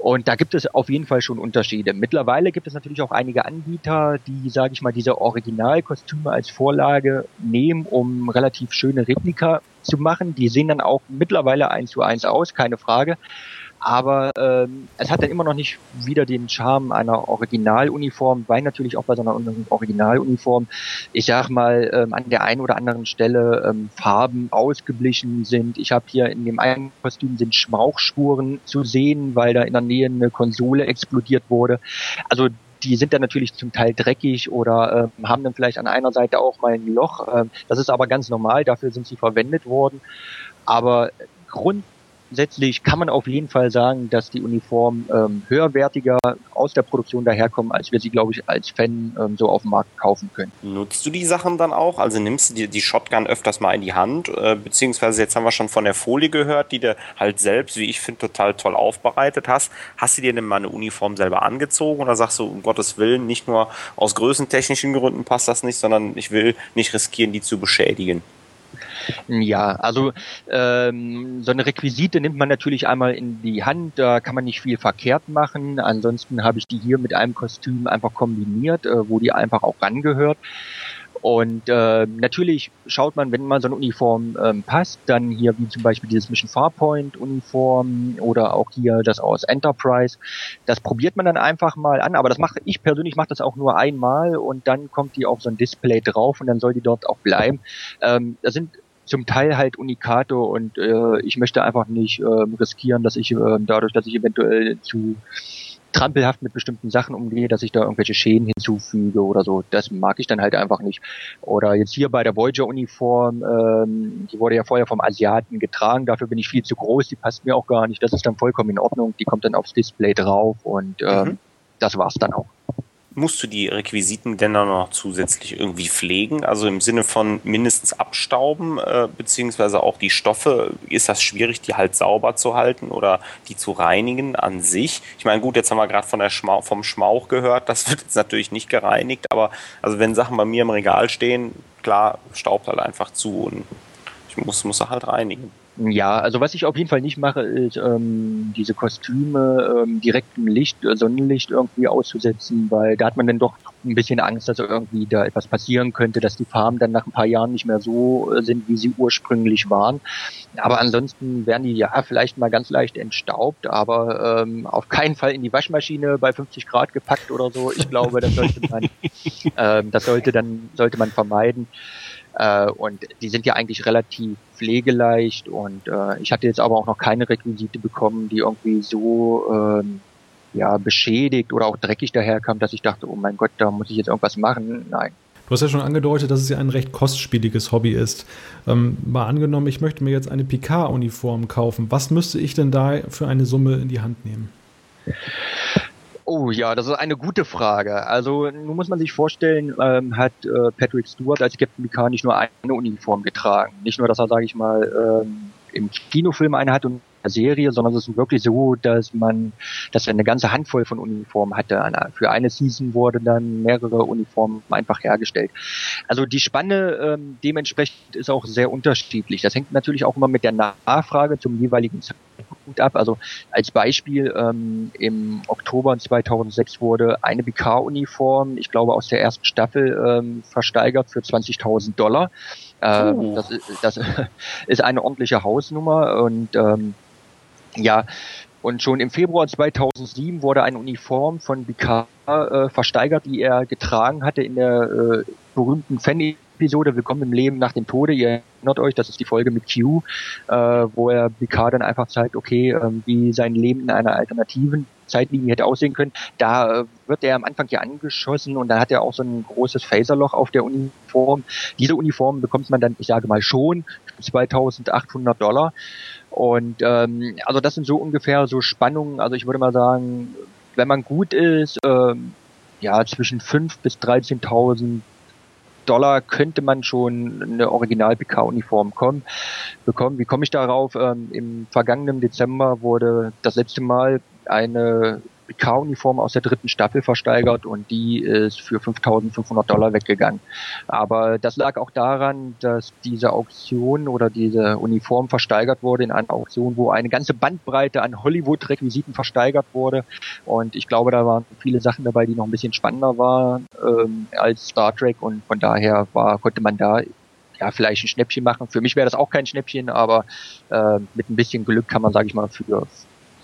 Und da gibt es auf jeden Fall schon Unterschiede. Mittlerweile gibt es natürlich auch einige Anbieter, die, sage ich mal, diese Originalkostüme als Vorlage nehmen, um relativ schöne Replika zu machen. Die sehen dann auch mittlerweile eins zu eins aus, keine Frage. Aber ähm, es hat dann immer noch nicht wieder den Charme einer Originaluniform, weil natürlich auch bei so einer Originaluniform, ich sag mal, ähm, an der einen oder anderen Stelle ähm, Farben ausgeblichen sind. Ich habe hier in dem einen Kostüm sind Schmauchspuren zu sehen, weil da in der Nähe eine Konsole explodiert wurde. Also die sind dann natürlich zum Teil dreckig oder äh, haben dann vielleicht an einer Seite auch mal ein Loch. Äh, das ist aber ganz normal, dafür sind sie verwendet worden. Aber Grund grundsätzlich kann man auf jeden Fall sagen, dass die Uniformen ähm, höherwertiger aus der Produktion daherkommen, als wir sie, glaube ich, als Fan ähm, so auf dem Markt kaufen können. Nutzt du die Sachen dann auch? Also nimmst du die, die Shotgun öfters mal in die Hand? Äh, beziehungsweise jetzt haben wir schon von der Folie gehört, die du halt selbst, wie ich finde, total toll aufbereitet hast. Hast du dir denn mal eine Uniform selber angezogen oder sagst du, um Gottes Willen, nicht nur aus größentechnischen Gründen passt das nicht, sondern ich will nicht riskieren, die zu beschädigen? Ja, also ähm, so eine Requisite nimmt man natürlich einmal in die Hand, da kann man nicht viel verkehrt machen. Ansonsten habe ich die hier mit einem Kostüm einfach kombiniert, äh, wo die einfach auch rangehört. Und äh, natürlich schaut man, wenn mal so eine Uniform ähm, passt, dann hier wie zum Beispiel dieses Mission Farpoint Uniform oder auch hier das aus Enterprise, das probiert man dann einfach mal an. Aber das mache ich persönlich mache das auch nur einmal und dann kommt die auf so ein Display drauf und dann soll die dort auch bleiben. Ähm, das sind zum Teil halt Unikate und äh, ich möchte einfach nicht äh, riskieren, dass ich äh, dadurch, dass ich eventuell zu trampelhaft mit bestimmten Sachen umgehe, dass ich da irgendwelche Schäden hinzufüge oder so. Das mag ich dann halt einfach nicht. Oder jetzt hier bei der Voyager-Uniform, ähm, die wurde ja vorher vom Asiaten getragen, dafür bin ich viel zu groß, die passt mir auch gar nicht. Das ist dann vollkommen in Ordnung, die kommt dann aufs Display drauf und ähm, mhm. das war's dann auch musst du die Requisiten denn dann noch zusätzlich irgendwie pflegen? Also im Sinne von mindestens abstauben, äh, beziehungsweise auch die Stoffe, ist das schwierig, die halt sauber zu halten oder die zu reinigen an sich? Ich meine, gut, jetzt haben wir gerade von der Schmauch, vom Schmauch gehört, das wird jetzt natürlich nicht gereinigt, aber also wenn Sachen bei mir im Regal stehen, klar, staubt halt einfach zu und ich muss, muss halt reinigen. Ja, also was ich auf jeden Fall nicht mache, ist ähm, diese Kostüme ähm, direkt im Licht, äh, Sonnenlicht irgendwie auszusetzen, weil da hat man dann doch ein bisschen Angst, dass irgendwie da etwas passieren könnte, dass die Farben dann nach ein paar Jahren nicht mehr so äh, sind, wie sie ursprünglich waren. Aber ansonsten werden die ja vielleicht mal ganz leicht entstaubt, aber ähm, auf keinen Fall in die Waschmaschine bei 50 Grad gepackt oder so. Ich glaube, das sollte man, ähm, das sollte dann sollte man vermeiden. Äh, und die sind ja eigentlich relativ pflegeleicht und äh, ich hatte jetzt aber auch noch keine Requisite bekommen, die irgendwie so ähm, ja beschädigt oder auch dreckig daherkam, dass ich dachte, oh mein Gott, da muss ich jetzt irgendwas machen. Nein. Du hast ja schon angedeutet, dass es ja ein recht kostspieliges Hobby ist. Ähm, mal angenommen, ich möchte mir jetzt eine Picard-Uniform kaufen. Was müsste ich denn da für eine Summe in die Hand nehmen? Oh ja, das ist eine gute Frage. Also nun muss man sich vorstellen, ähm, hat äh, Patrick Stewart als Captain Picard nicht nur eine Uniform getragen. Nicht nur, dass er, sage ich mal, ähm, im Kinofilm eine hat und Serie, sondern es ist wirklich so, dass man, dass er eine ganze Handvoll von Uniformen hatte. Für eine Season wurde dann mehrere Uniformen einfach hergestellt. Also die Spanne ähm, dementsprechend ist auch sehr unterschiedlich. Das hängt natürlich auch immer mit der Nachfrage zum jeweiligen Zeitpunkt ab. Also als Beispiel ähm, im Oktober 2006 wurde eine BK-Uniform, ich glaube aus der ersten Staffel, ähm, versteigert für 20.000 Dollar. Ähm, das, das ist eine ordentliche Hausnummer und ähm, ja, und schon im Februar 2007 wurde eine Uniform von Picard äh, versteigert, die er getragen hatte in der äh, berühmten Fan-Episode Willkommen im Leben nach dem Tode. Ihr erinnert euch, das ist die Folge mit Q, äh, wo er Picard dann einfach zeigt, okay, äh, wie sein Leben in einer alternativen Zeitlinie hätte aussehen können. Da äh, wird er am Anfang ja angeschossen und dann hat er auch so ein großes Phaserloch auf der Uniform. Diese Uniform bekommt man dann, ich sage mal schon, 2800 Dollar. Und ähm, also das sind so ungefähr so Spannungen. Also ich würde mal sagen, wenn man gut ist, ähm, ja zwischen 5.000 bis 13.000 Dollar könnte man schon eine Original PK-Uniform kommen, bekommen. Wie komme ich darauf? Ähm, Im vergangenen Dezember wurde das letzte Mal eine PK-Uniform aus der dritten Staffel versteigert und die ist für 5.500 Dollar weggegangen. Aber das lag auch daran, dass diese Auktion oder diese Uniform versteigert wurde in einer Auktion, wo eine ganze Bandbreite an Hollywood-Requisiten versteigert wurde. Und ich glaube, da waren viele Sachen dabei, die noch ein bisschen spannender waren ähm, als Star Trek und von daher war, konnte man da ja, vielleicht ein Schnäppchen machen. Für mich wäre das auch kein Schnäppchen, aber äh, mit ein bisschen Glück kann man, sage ich mal, für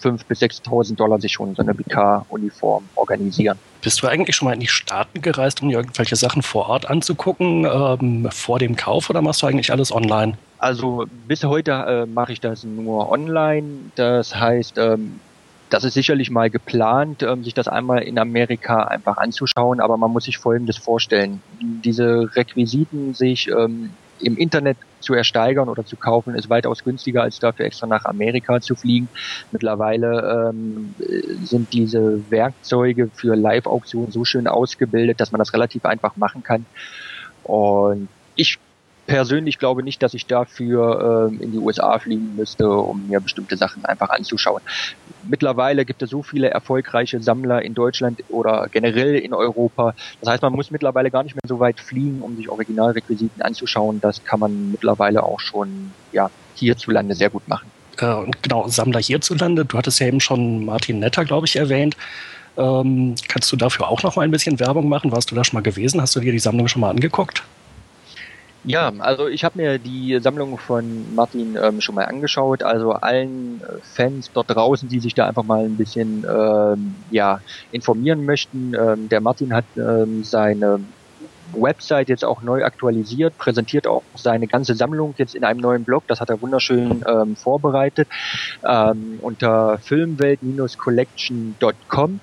5.000 bis 6.000 Dollar sich schon so eine BK-Uniform organisieren. Bist du eigentlich schon mal in die Staaten gereist, um irgendwelche Sachen vor Ort anzugucken, ähm, vor dem Kauf, oder machst du eigentlich alles online? Also bis heute äh, mache ich das nur online. Das heißt, ähm, das ist sicherlich mal geplant, ähm, sich das einmal in Amerika einfach anzuschauen, aber man muss sich Folgendes vorstellen. Diese Requisiten sich ähm, im Internet zu ersteigern oder zu kaufen, ist weitaus günstiger, als dafür extra nach Amerika zu fliegen. Mittlerweile ähm, sind diese Werkzeuge für Live-Auktionen so schön ausgebildet, dass man das relativ einfach machen kann. Und ich persönlich glaube nicht, dass ich dafür ähm, in die USA fliegen müsste, um mir bestimmte Sachen einfach anzuschauen. Mittlerweile gibt es so viele erfolgreiche Sammler in Deutschland oder generell in Europa. Das heißt, man muss mittlerweile gar nicht mehr so weit fliegen, um sich Originalrequisiten anzuschauen. Das kann man mittlerweile auch schon ja, hierzulande sehr gut machen. Äh, genau, Sammler hierzulande. Du hattest ja eben schon Martin Netter, glaube ich, erwähnt. Ähm, kannst du dafür auch noch mal ein bisschen Werbung machen? Warst du da schon mal gewesen? Hast du dir die Sammlung schon mal angeguckt? Ja, also ich habe mir die Sammlung von Martin ähm, schon mal angeschaut. Also allen äh, Fans dort draußen, die sich da einfach mal ein bisschen ähm, ja informieren möchten. Ähm, der Martin hat ähm, seine Website jetzt auch neu aktualisiert, präsentiert auch seine ganze Sammlung jetzt in einem neuen Blog. Das hat er wunderschön ähm, vorbereitet ähm, unter filmwelt-collection.com.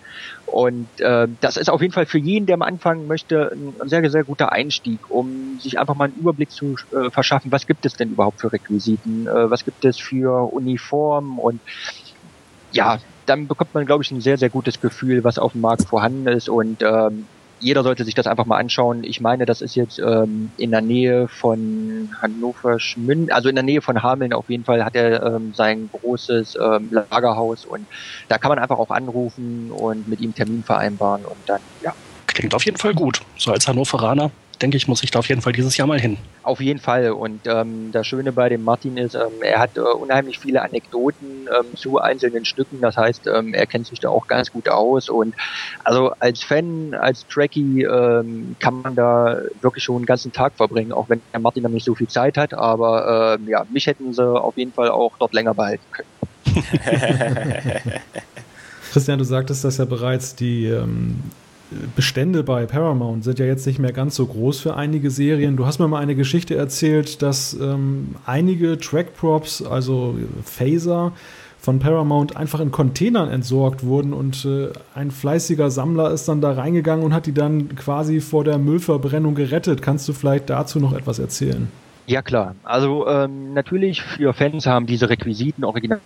Und äh, das ist auf jeden Fall für jeden, der mal anfangen möchte, ein, sehr, sehr guter Einstieg, um sich einfach mal einen Überblick zu äh, verschaffen, was gibt es denn überhaupt für Requisiten, äh, was gibt es für Uniformen und ja, dann bekommt man, glaube ich, ein sehr, sehr gutes Gefühl, was auf dem Markt vorhanden ist und ähm, jeder sollte sich das einfach mal anschauen. Ich meine, das ist jetzt ähm, in der Nähe von Hannover Schmünd, also in der Nähe von Hameln auf jeden Fall hat er ähm, sein großes ähm, Lagerhaus und da kann man einfach auch anrufen und mit ihm Termin vereinbaren und dann, ja. Klingt auf jeden Fall gut. So als Hannoveraner denke ich, muss ich da auf jeden Fall dieses Jahr mal hin. Auf jeden Fall. Und ähm, das Schöne bei dem Martin ist, ähm, er hat äh, unheimlich viele Anekdoten ähm, zu einzelnen Stücken. Das heißt, ähm, er kennt sich da auch ganz gut aus. Und also als Fan, als Trekkie ähm, kann man da wirklich schon einen ganzen Tag verbringen, auch wenn der Martin dann nicht so viel Zeit hat. Aber ähm, ja, mich hätten sie auf jeden Fall auch dort länger behalten können. Christian, du sagtest, dass ja bereits die ähm, Bestände bei Paramount sind ja jetzt nicht mehr ganz so groß für einige Serien. Du hast mir mal eine Geschichte erzählt, dass ähm, einige Trackprops, also Phaser, von Paramount einfach in Containern entsorgt wurden und äh, ein fleißiger Sammler ist dann da reingegangen und hat die dann quasi vor der Müllverbrennung gerettet. Kannst du vielleicht dazu noch etwas erzählen? Ja klar, also ähm, natürlich für Fans haben diese Requisiten original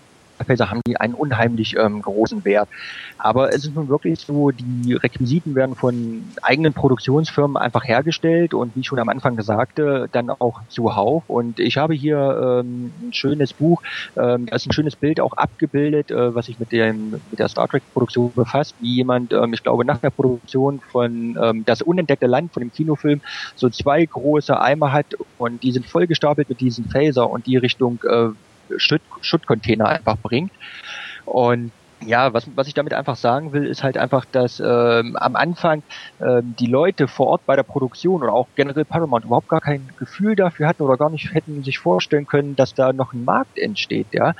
Felser haben die einen unheimlich ähm, großen Wert. Aber es ist nun wirklich so, die Requisiten werden von eigenen Produktionsfirmen einfach hergestellt und wie ich schon am Anfang sagte, dann auch zuhauf. Und ich habe hier ähm, ein schönes Buch, ähm, da ist ein schönes Bild auch abgebildet, äh, was sich mit, dem, mit der Star Trek Produktion befasst, wie jemand, ähm, ich glaube, nach der Produktion von ähm, Das unentdeckte Land, von dem Kinofilm, so zwei große Eimer hat und die sind vollgestapelt mit diesen Phaser und die Richtung äh, Schutt, Schuttcontainer einfach bringt. Und ja, was, was ich damit einfach sagen will, ist halt einfach, dass ähm, am Anfang ähm, die Leute vor Ort bei der Produktion oder auch generell Paramount überhaupt gar kein Gefühl dafür hatten oder gar nicht hätten sich vorstellen können, dass da noch ein Markt entsteht, ja.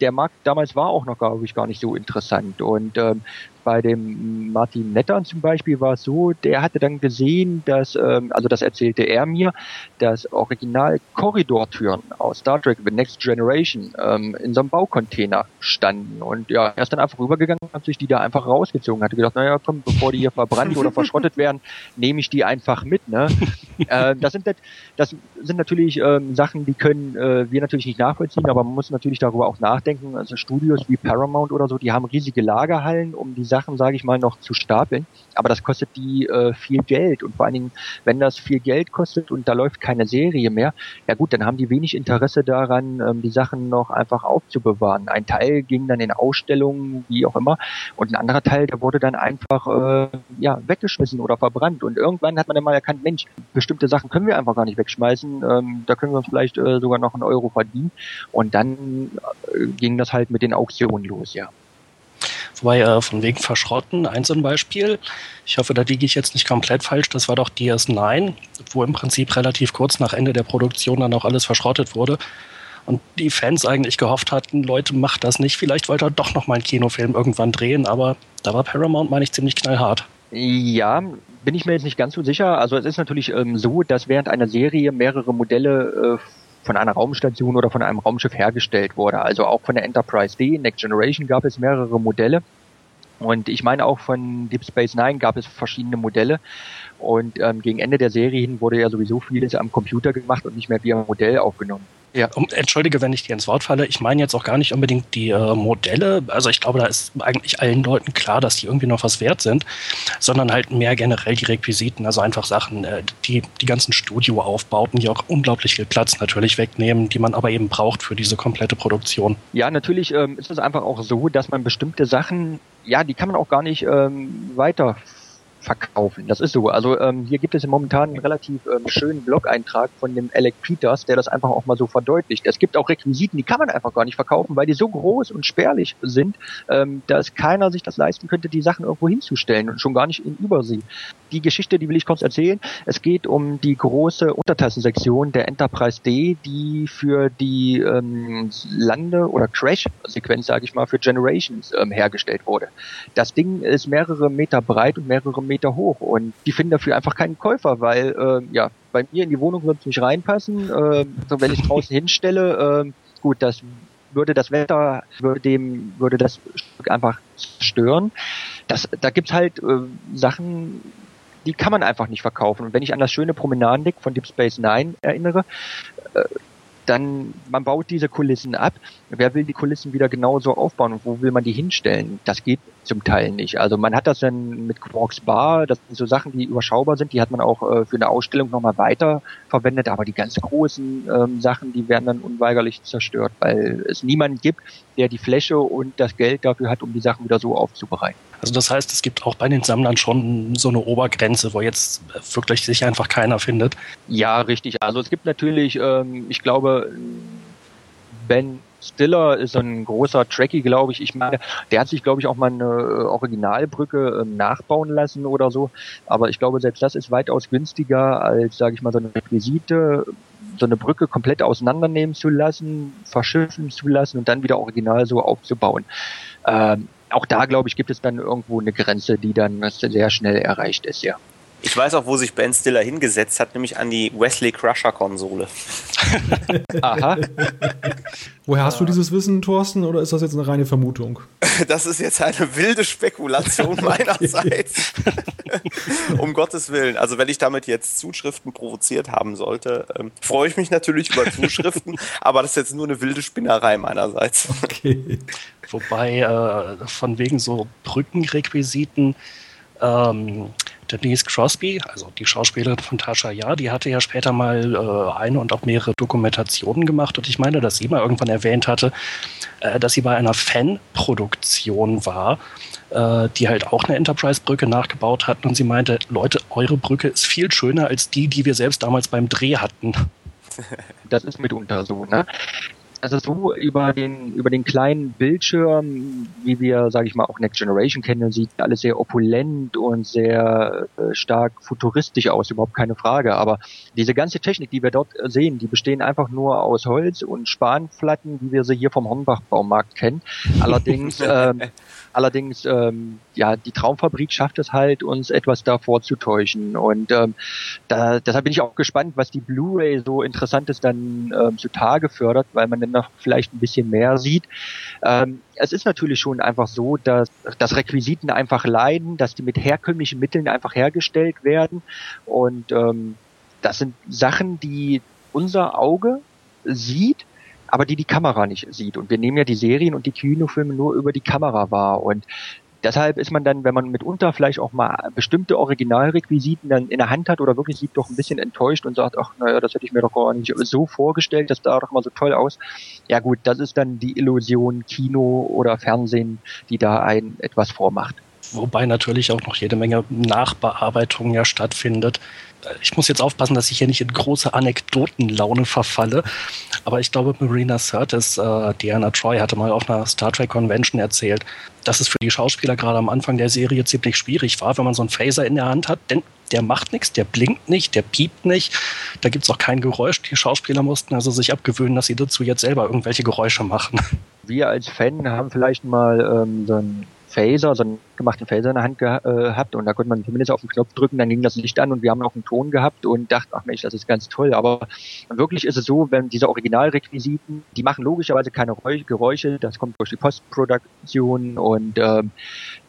Der Markt damals war auch noch, glaube ich, gar nicht so interessant. Und ähm, bei dem Martin Nettern zum Beispiel war es so, der hatte dann gesehen, dass, ähm, also das erzählte er mir, dass original Korridortüren aus Star Trek The Next Generation ähm, in so einem Baucontainer standen. Und ja, er ist dann einfach rübergegangen, hat sich die da einfach rausgezogen, hatte gedacht, naja, komm, bevor die hier verbrannt oder verschrottet werden, nehme ich die einfach mit. Ne? äh, das, sind, das sind natürlich ähm, Sachen, die können äh, wir natürlich nicht nachvollziehen, aber man muss natürlich darüber auch nachdenken. Also Studios wie Paramount oder so, die haben riesige Lagerhallen, um die Sachen, sage ich mal, noch zu stapeln. Aber das kostet die äh, viel Geld. Und vor allen Dingen, wenn das viel Geld kostet und da läuft keine Serie mehr, ja gut, dann haben die wenig Interesse daran, ähm, die Sachen noch einfach aufzubewahren. Ein Teil ging dann in Ausstellungen, wie auch immer, und ein anderer Teil, der wurde dann einfach äh, ja weggeschmissen oder verbrannt. Und irgendwann hat man dann mal erkannt, Mensch, bestimmte Sachen können wir einfach gar nicht wegschmeißen. Ähm, da können wir vielleicht äh, sogar noch einen Euro verdienen. Und dann äh, ging das halt mit den Auktionen los, ja. Wobei äh, von wegen Verschrotten, ein so ein Beispiel, ich hoffe, da liege ich jetzt nicht komplett falsch, das war doch DS9, wo im Prinzip relativ kurz nach Ende der Produktion dann auch alles verschrottet wurde. Und die Fans eigentlich gehofft hatten, Leute, macht das nicht, vielleicht wollt ihr doch noch mal einen Kinofilm irgendwann drehen, aber da war Paramount, meine ich, ziemlich knallhart. Ja, bin ich mir jetzt nicht ganz so sicher. Also es ist natürlich ähm, so, dass während einer Serie mehrere Modelle äh, von einer Raumstation oder von einem Raumschiff hergestellt wurde. Also auch von der Enterprise D, Next Generation gab es mehrere Modelle. Und ich meine auch von Deep Space Nine gab es verschiedene Modelle. Und ähm, gegen Ende der Serie hin wurde ja sowieso vieles am Computer gemacht und nicht mehr via Modell aufgenommen. Ja, um, entschuldige, wenn ich dir ins Wort falle. Ich meine jetzt auch gar nicht unbedingt die äh, Modelle. Also ich glaube, da ist eigentlich allen Leuten klar, dass die irgendwie noch was wert sind, sondern halt mehr generell die Requisiten, also einfach Sachen, äh, die die ganzen Studioaufbauten, die auch unglaublich viel Platz natürlich wegnehmen, die man aber eben braucht für diese komplette Produktion. Ja, natürlich ähm, ist es einfach auch so, dass man bestimmte Sachen, ja, die kann man auch gar nicht ähm, weiter verkaufen. Das ist so. Also ähm, hier gibt es momentan einen relativ ähm, schönen Blog-Eintrag von dem Alec Peters, der das einfach auch mal so verdeutlicht. Es gibt auch Requisiten, die kann man einfach gar nicht verkaufen, weil die so groß und spärlich sind, ähm, dass keiner sich das leisten könnte, die Sachen irgendwo hinzustellen und schon gar nicht in Übersee. Die Geschichte, die will ich kurz erzählen. Es geht um die große Untertassensektion der Enterprise D, die für die ähm, Lande- oder Crash-Sequenz, sage ich mal, für Generations ähm, hergestellt wurde. Das Ding ist mehrere Meter breit und mehrere Meter hoch und die finden dafür einfach keinen Käufer, weil äh, ja bei mir in die Wohnung wird es nicht reinpassen. Äh, so wenn ich draußen hinstelle, äh, gut, das würde das Wetter würde dem würde das Stück einfach stören. Das, da gibt's halt äh, Sachen, die kann man einfach nicht verkaufen. Und wenn ich an das schöne Promenadendeck von Deep Space Nine erinnere, äh, dann man baut diese Kulissen ab. Wer will die Kulissen wieder genauso aufbauen und wo will man die hinstellen? Das geht zum Teil nicht. Also man hat das dann mit Quarks Bar, das sind so Sachen, die überschaubar sind, die hat man auch äh, für eine Ausstellung nochmal weiter verwendet, aber die ganz großen ähm, Sachen, die werden dann unweigerlich zerstört, weil es niemanden gibt, der die Fläche und das Geld dafür hat, um die Sachen wieder so aufzubereiten. Also das heißt, es gibt auch bei den Sammlern schon so eine Obergrenze, wo jetzt wirklich sich einfach keiner findet. Ja, richtig. Also es gibt natürlich, ähm, ich glaube, Ben Stiller ist ein großer Trekkie, glaube ich. Ich meine, der hat sich, glaube ich, auch mal eine äh, Originalbrücke ähm, nachbauen lassen oder so. Aber ich glaube, selbst das ist weitaus günstiger als, sage ich mal, so eine Requisite, so eine Brücke komplett auseinandernehmen zu lassen, verschiffen zu lassen und dann wieder original so aufzubauen. Ähm, auch da, glaube ich, gibt es dann irgendwo eine Grenze, die dann sehr schnell erreicht ist, ja. Ich weiß auch, wo sich Ben Stiller hingesetzt hat, nämlich an die Wesley Crusher Konsole. Aha. Woher hast du dieses Wissen, Thorsten, oder ist das jetzt eine reine Vermutung? Das ist jetzt eine wilde Spekulation meinerseits. um Gottes Willen. Also wenn ich damit jetzt Zuschriften provoziert haben sollte, ähm, freue ich mich natürlich über Zuschriften, aber das ist jetzt nur eine wilde Spinnerei meinerseits. Okay. Wobei äh, von wegen so Brückenrequisiten ähm, Denise Crosby, also die Schauspielerin von Tasha Ja, die hatte ja später mal äh, eine und auch mehrere Dokumentationen gemacht und ich meine, dass sie mal irgendwann erwähnt hatte, äh, dass sie bei einer Fanproduktion war, äh, die halt auch eine Enterprise-Brücke nachgebaut hatten und sie meinte, Leute, eure Brücke ist viel schöner als die, die wir selbst damals beim Dreh hatten. Das ist mitunter so, ne? Also so über den über den kleinen Bildschirm, wie wir, sage ich mal, auch Next Generation kennen, sieht alles sehr opulent und sehr äh, stark futuristisch aus, überhaupt keine Frage. Aber diese ganze Technik, die wir dort sehen, die bestehen einfach nur aus Holz und Spanplatten, wie wir sie hier vom Hornbach-Baumarkt kennen. Allerdings, ähm, allerdings, ähm, ja, die Traumfabrik schafft es halt, uns etwas davor zu täuschen. Und ähm, da, deshalb bin ich auch gespannt, was die Blu-ray so Interessantes dann ähm, zutage fördert, weil man dann noch vielleicht ein bisschen mehr sieht. Ähm, es ist natürlich schon einfach so, dass, dass Requisiten einfach leiden, dass die mit herkömmlichen Mitteln einfach hergestellt werden. Und ähm, das sind Sachen, die unser Auge sieht, aber die die Kamera nicht sieht. Und wir nehmen ja die Serien und die Kinofilme nur über die Kamera wahr. Und deshalb ist man dann, wenn man mitunter vielleicht auch mal bestimmte Originalrequisiten dann in der Hand hat oder wirklich sieht, doch ein bisschen enttäuscht und sagt, ach naja, das hätte ich mir doch gar nicht so vorgestellt, das sah doch mal so toll aus. Ja gut, das ist dann die Illusion Kino oder Fernsehen, die da ein etwas vormacht. Wobei natürlich auch noch jede Menge Nachbearbeitung ja stattfindet ich muss jetzt aufpassen, dass ich hier nicht in große Anekdotenlaune verfalle. Aber ich glaube, Marina Sirtis, äh, Diana Troy, hatte mal auf einer Star Trek Convention erzählt, dass es für die Schauspieler gerade am Anfang der Serie ziemlich schwierig war, wenn man so einen Phaser in der Hand hat. Denn der macht nichts, der blinkt nicht, der piept nicht. Da gibt es auch kein Geräusch. Die Schauspieler mussten also sich abgewöhnen, dass sie dazu jetzt selber irgendwelche Geräusche machen. Wir als Fan haben vielleicht mal ähm, so ein Phaser, so einen gemachten Phaser in der Hand gehabt äh, und da konnte man zumindest auf den Knopf drücken, dann ging das Licht an und wir haben auch einen Ton gehabt und dachten, ach Mensch, das ist ganz toll. Aber wirklich ist es so, wenn diese Originalrequisiten, die machen logischerweise keine Geräusche, das kommt durch die Postproduktion und ähm,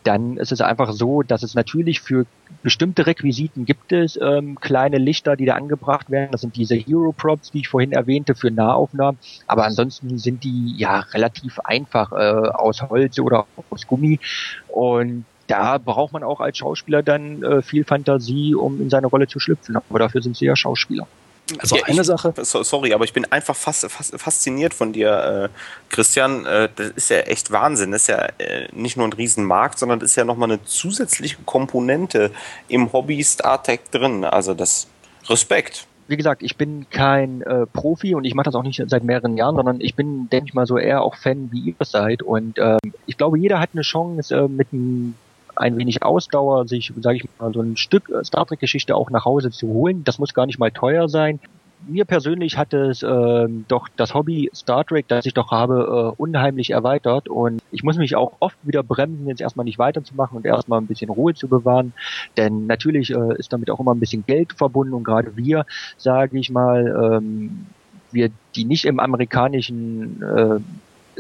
dann ist es einfach so, dass es natürlich für bestimmte Requisiten gibt es ähm, kleine Lichter, die da angebracht werden. Das sind diese Hero Props, die ich vorhin erwähnte, für Nahaufnahmen. Aber ansonsten sind die ja relativ einfach äh, aus Holz oder aus Gummi. Und da braucht man auch als Schauspieler dann äh, viel Fantasie, um in seine Rolle zu schlüpfen. Aber dafür sind sie ja Schauspieler. Also ja, eine ich, Sache. Sorry, aber ich bin einfach fast, fast fasziniert von dir, äh, Christian. Äh, das ist ja echt Wahnsinn. Das ist ja äh, nicht nur ein Riesenmarkt, sondern das ist ja nochmal eine zusätzliche Komponente im Hobby Star Trek drin. Also das Respekt wie gesagt, ich bin kein äh, Profi und ich mache das auch nicht seit mehreren Jahren, sondern ich bin, denke ich mal, so eher auch Fan, wie ihr seid. Und ähm, ich glaube, jeder hat eine Chance, äh, mit einem ein wenig Ausdauer, sich, sage ich mal, so ein Stück Star Trek-Geschichte auch nach Hause zu holen. Das muss gar nicht mal teuer sein. Mir persönlich hat es äh, doch das Hobby Star Trek, das ich doch habe, äh, unheimlich erweitert und ich muss mich auch oft wieder bremsen, jetzt erstmal nicht weiterzumachen und erstmal ein bisschen Ruhe zu bewahren, denn natürlich äh, ist damit auch immer ein bisschen Geld verbunden und gerade wir, sage ich mal, ähm, wir, die nicht im amerikanischen äh,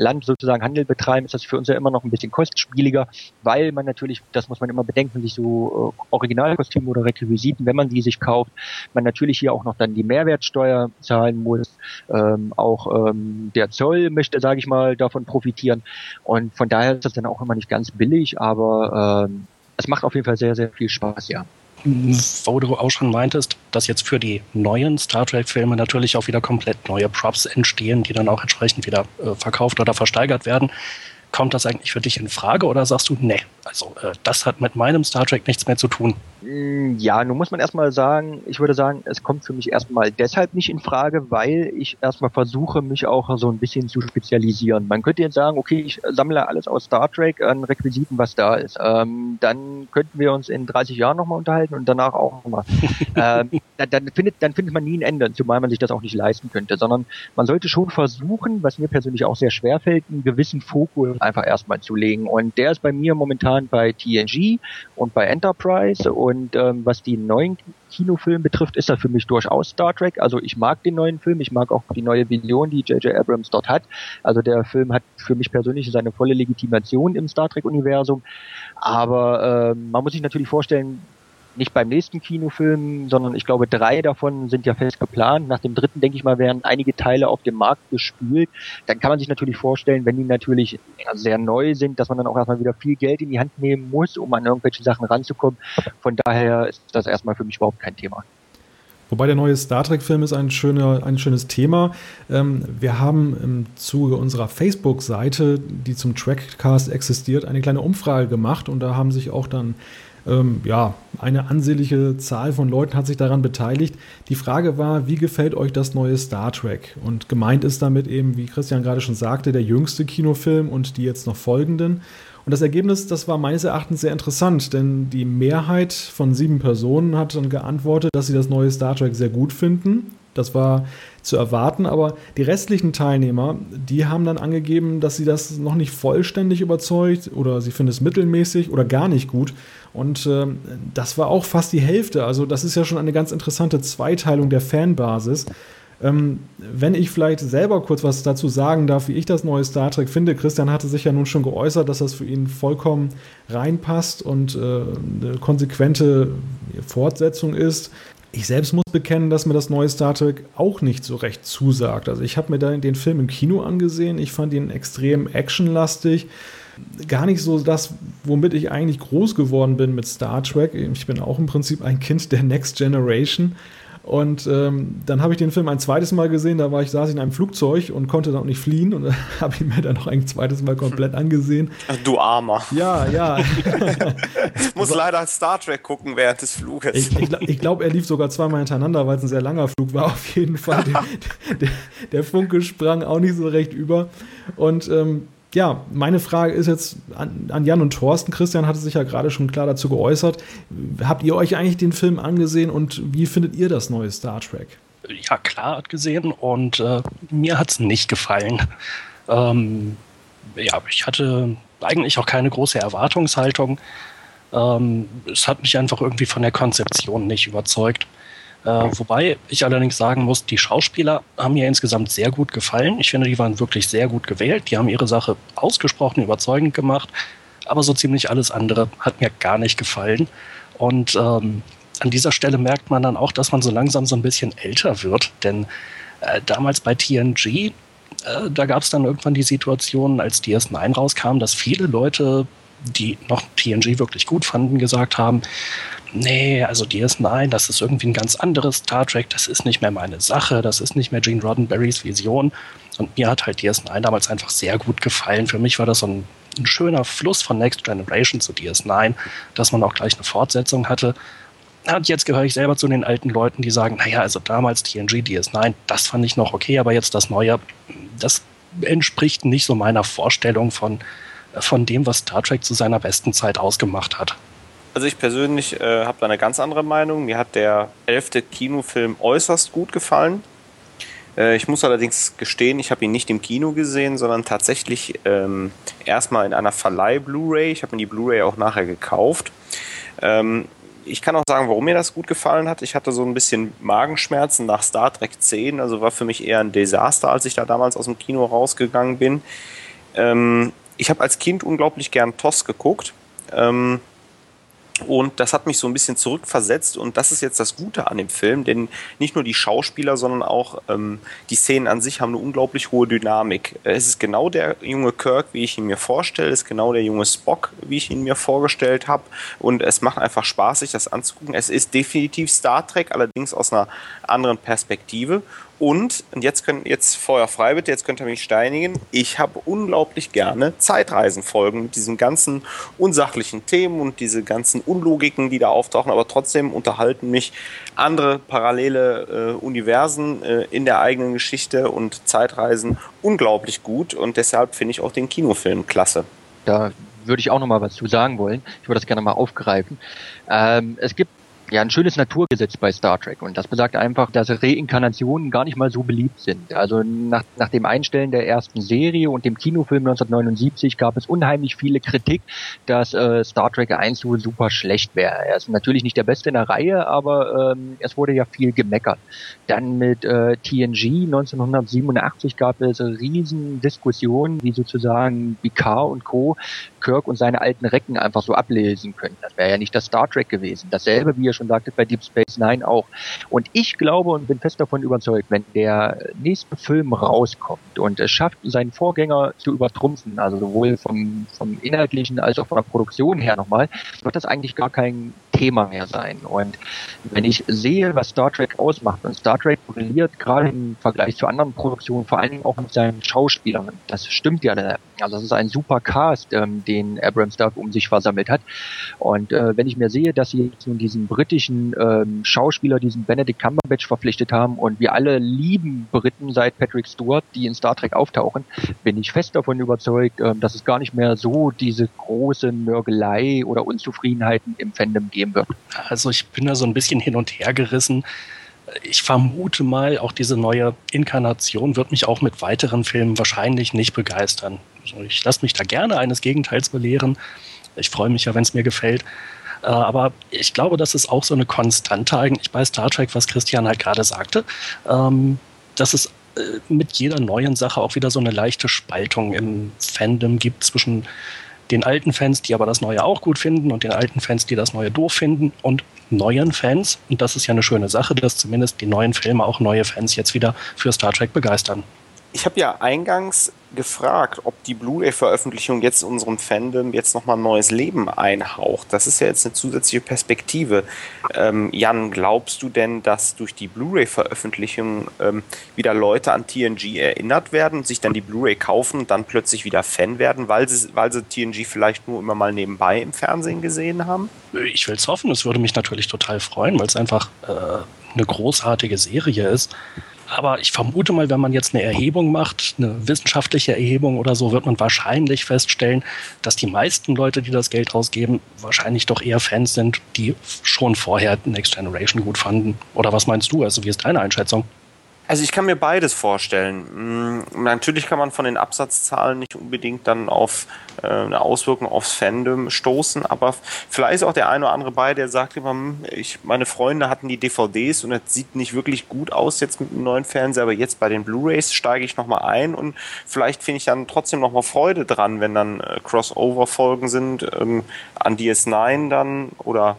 Land sozusagen Handel betreiben, ist das für uns ja immer noch ein bisschen kostspieliger, weil man natürlich, das muss man immer bedenken, sich so äh, Originalkostüme oder Requisiten, wenn man die sich kauft, man natürlich hier auch noch dann die Mehrwertsteuer zahlen muss. Ähm, auch ähm, der Zoll möchte, sage ich mal, davon profitieren. Und von daher ist das dann auch immer nicht ganz billig, aber ähm, es macht auf jeden Fall sehr, sehr viel Spaß, ja wo du auch schon meintest, dass jetzt für die neuen Star Trek-Filme natürlich auch wieder komplett neue Props entstehen, die dann auch entsprechend wieder äh, verkauft oder versteigert werden. Kommt das eigentlich für dich in Frage oder sagst du, nee, also äh, das hat mit meinem Star Trek nichts mehr zu tun? Mm, ja, nun muss man erstmal sagen, ich würde sagen, es kommt für mich erstmal deshalb nicht in Frage, weil ich erstmal versuche, mich auch so ein bisschen zu spezialisieren. Man könnte jetzt sagen, okay, ich sammle alles aus Star Trek an Requisiten, was da ist. Ähm, dann könnten wir uns in 30 Jahren nochmal unterhalten und danach auch nochmal. ähm, dann, dann, findet, dann findet man nie ein Ende, zumal man sich das auch nicht leisten könnte, sondern man sollte schon versuchen, was mir persönlich auch sehr schwer fällt, einen gewissen Fokus einfach erstmal zu legen. Und der ist bei mir momentan bei TNG und bei Enterprise. Und ähm, was die neuen Kinofilme betrifft, ist er für mich durchaus Star Trek. Also ich mag den neuen Film, ich mag auch die neue Vision, die J.J. Abrams dort hat. Also der Film hat für mich persönlich seine volle Legitimation im Star Trek-Universum. Aber äh, man muss sich natürlich vorstellen, nicht beim nächsten Kinofilm, sondern ich glaube, drei davon sind ja fest geplant. Nach dem dritten, denke ich mal, werden einige Teile auf dem Markt gespült. Dann kann man sich natürlich vorstellen, wenn die natürlich sehr neu sind, dass man dann auch erstmal wieder viel Geld in die Hand nehmen muss, um an irgendwelche Sachen ranzukommen. Von daher ist das erstmal für mich überhaupt kein Thema. Wobei der neue Star Trek-Film ist ein, schöner, ein schönes Thema. Ähm, wir haben im Zuge unserer Facebook-Seite, die zum Trackcast existiert, eine kleine Umfrage gemacht und da haben sich auch dann ähm, ja, eine ansehnliche Zahl von Leuten hat sich daran beteiligt. Die Frage war, wie gefällt euch das neue Star Trek? Und gemeint ist damit eben, wie Christian gerade schon sagte, der jüngste Kinofilm und die jetzt noch folgenden. Und das Ergebnis, das war meines Erachtens sehr interessant, denn die Mehrheit von sieben Personen hat dann geantwortet, dass sie das neue Star Trek sehr gut finden. Das war zu erwarten, aber die restlichen Teilnehmer, die haben dann angegeben, dass sie das noch nicht vollständig überzeugt oder sie finden es mittelmäßig oder gar nicht gut. Und äh, das war auch fast die Hälfte. Also das ist ja schon eine ganz interessante Zweiteilung der Fanbasis. Ähm, wenn ich vielleicht selber kurz was dazu sagen darf, wie ich das neue Star Trek finde. Christian hatte sich ja nun schon geäußert, dass das für ihn vollkommen reinpasst und äh, eine konsequente Fortsetzung ist. Ich selbst muss bekennen, dass mir das neue Star Trek auch nicht so recht zusagt. Also ich habe mir da den Film im Kino angesehen. Ich fand ihn extrem actionlastig gar nicht so das, womit ich eigentlich groß geworden bin mit Star Trek. Ich bin auch im Prinzip ein Kind der Next Generation. Und ähm, dann habe ich den Film ein zweites Mal gesehen, da war ich, saß ich in einem Flugzeug und konnte dann auch nicht fliehen und habe ich mir dann noch ein zweites Mal komplett angesehen. Du Armer. Ja, ja. ich muss leider Star Trek gucken während des Fluges. Ich, ich, ich glaube, er lief sogar zweimal hintereinander, weil es ein sehr langer Flug war. Auf jeden Fall. der, der, der Funke sprang auch nicht so recht über. Und ähm, ja, meine Frage ist jetzt an, an, Jan und Thorsten. Christian hatte sich ja gerade schon klar dazu geäußert. Habt ihr euch eigentlich den Film angesehen und wie findet ihr das neue Star Trek? Ja, klar hat gesehen und äh, mir hat es nicht gefallen. Ähm, ja, ich hatte eigentlich auch keine große Erwartungshaltung. Ähm, es hat mich einfach irgendwie von der Konzeption nicht überzeugt. Äh, wobei ich allerdings sagen muss, die Schauspieler haben mir insgesamt sehr gut gefallen. Ich finde, die waren wirklich sehr gut gewählt. Die haben ihre Sache ausgesprochen überzeugend gemacht. Aber so ziemlich alles andere hat mir gar nicht gefallen. Und ähm, an dieser Stelle merkt man dann auch, dass man so langsam so ein bisschen älter wird. Denn äh, damals bei TNG, äh, da gab es dann irgendwann die Situation, als DS9 rauskam, dass viele Leute, die noch TNG wirklich gut fanden, gesagt haben, nee, also DS9, das ist irgendwie ein ganz anderes Star Trek, das ist nicht mehr meine Sache, das ist nicht mehr Gene Roddenberrys Vision. Und mir hat halt DS9 damals einfach sehr gut gefallen. Für mich war das so ein, ein schöner Fluss von Next Generation zu DS9, dass man auch gleich eine Fortsetzung hatte. Und jetzt gehöre ich selber zu den alten Leuten, die sagen, naja, also damals TNG, DS9, das fand ich noch okay, aber jetzt das Neue, das entspricht nicht so meiner Vorstellung von, von dem, was Star Trek zu seiner besten Zeit ausgemacht hat. Also ich persönlich äh, habe da eine ganz andere Meinung. Mir hat der elfte Kinofilm äußerst gut gefallen. Äh, ich muss allerdings gestehen, ich habe ihn nicht im Kino gesehen, sondern tatsächlich ähm, erstmal in einer Verleih-Blu-ray. Ich habe mir die Blu-ray auch nachher gekauft. Ähm, ich kann auch sagen, warum mir das gut gefallen hat. Ich hatte so ein bisschen Magenschmerzen nach Star Trek 10, also war für mich eher ein Desaster, als ich da damals aus dem Kino rausgegangen bin. Ähm, ich habe als Kind unglaublich gern TOS geguckt. Ähm, und das hat mich so ein bisschen zurückversetzt und das ist jetzt das Gute an dem Film, denn nicht nur die Schauspieler, sondern auch ähm, die Szenen an sich haben eine unglaublich hohe Dynamik. Es ist genau der junge Kirk, wie ich ihn mir vorstelle, es ist genau der junge Spock, wie ich ihn mir vorgestellt habe und es macht einfach Spaß, sich das anzugucken. Es ist definitiv Star Trek, allerdings aus einer anderen Perspektive und, und jetzt können jetzt Feuer frei bitte, jetzt könnt ihr mich steinigen. Ich habe unglaublich gerne Zeitreisenfolgen mit diesen ganzen unsachlichen Themen und diese ganzen Unlogiken, die da auftauchen, aber trotzdem unterhalten mich andere parallele äh, Universen äh, in der eigenen Geschichte und Zeitreisen unglaublich gut und deshalb finde ich auch den Kinofilm klasse. Da würde ich auch noch mal was zu sagen wollen. Ich würde das gerne mal aufgreifen. Ähm, es gibt ja, ein schönes Naturgesetz bei Star Trek. Und das besagt einfach, dass Reinkarnationen gar nicht mal so beliebt sind. Also nach, nach dem Einstellen der ersten Serie und dem Kinofilm 1979 gab es unheimlich viele Kritik, dass äh, Star Trek 1 so super schlecht wäre. Er ist natürlich nicht der Beste in der Reihe, aber ähm, es wurde ja viel gemeckert. Dann mit äh, TNG 1987 gab es riesen Diskussionen, wie sozusagen Picard und Co. Kirk und seine alten Recken einfach so ablesen können. Das wäre ja nicht das Star Trek gewesen. Dasselbe, wie ihr schon sagtet, bei Deep Space Nine auch. Und ich glaube und bin fest davon überzeugt, wenn der nächste Film rauskommt und es schafft, seinen Vorgänger zu übertrumpfen, also sowohl vom, vom inhaltlichen als auch von der Produktion her nochmal, wird das eigentlich gar kein Thema mehr sein. Und wenn ich sehe, was Star Trek ausmacht, und Star Trek brilliert gerade im Vergleich zu anderen Produktionen, vor Dingen auch mit seinen Schauspielern, das stimmt ja. Also das ist ein super Cast, ähm, den Abrams da um sich versammelt hat. Und äh, wenn ich mir sehe, dass sie jetzt nun diesen britischen ähm, Schauspieler, diesen Benedict Cumberbatch verpflichtet haben und wir alle lieben Briten seit Patrick Stewart, die in Star Trek auftauchen, bin ich fest davon überzeugt, äh, dass es gar nicht mehr so diese große Nörgelei oder Unzufriedenheiten im Fandom geben wird. Also ich bin da so ein bisschen hin und her gerissen ich vermute mal, auch diese neue Inkarnation wird mich auch mit weiteren Filmen wahrscheinlich nicht begeistern. Also ich lasse mich da gerne eines Gegenteils belehren. Ich freue mich ja, wenn es mir gefällt. Äh, aber ich glaube, das ist auch so eine Konstante eigentlich bei Star Trek, was Christian halt gerade sagte, ähm, dass es mit jeder neuen Sache auch wieder so eine leichte Spaltung im Fandom gibt zwischen den alten Fans, die aber das Neue auch gut finden und den alten Fans, die das Neue doof finden und neuen Fans. Und das ist ja eine schöne Sache, dass zumindest die neuen Filme auch neue Fans jetzt wieder für Star Trek begeistern. Ich habe ja eingangs gefragt, ob die Blu-ray-Veröffentlichung jetzt unserem Fandom jetzt nochmal ein neues Leben einhaucht. Das ist ja jetzt eine zusätzliche Perspektive. Ähm, Jan, glaubst du denn, dass durch die Blu-ray-Veröffentlichung ähm, wieder Leute an TNG erinnert werden, sich dann die Blu-ray kaufen und dann plötzlich wieder Fan werden, weil sie, weil sie TNG vielleicht nur immer mal nebenbei im Fernsehen gesehen haben? Ich will es hoffen. Es würde mich natürlich total freuen, weil es einfach äh, eine großartige Serie ist. Aber ich vermute mal, wenn man jetzt eine Erhebung macht, eine wissenschaftliche Erhebung oder so, wird man wahrscheinlich feststellen, dass die meisten Leute, die das Geld ausgeben, wahrscheinlich doch eher Fans sind, die schon vorher Next Generation gut fanden. Oder was meinst du? Also wie ist deine Einschätzung? Also ich kann mir beides vorstellen. Hm, natürlich kann man von den Absatzzahlen nicht unbedingt dann auf äh, eine Auswirkung aufs Fandom stoßen, aber vielleicht ist auch der eine oder andere bei, der sagt immer, hm, ich, meine Freunde hatten die DVDs und es sieht nicht wirklich gut aus jetzt mit dem neuen Fernseher, aber jetzt bei den Blu-rays steige ich nochmal ein und vielleicht finde ich dann trotzdem nochmal Freude dran, wenn dann äh, Crossover-Folgen sind ähm, an DS9 dann oder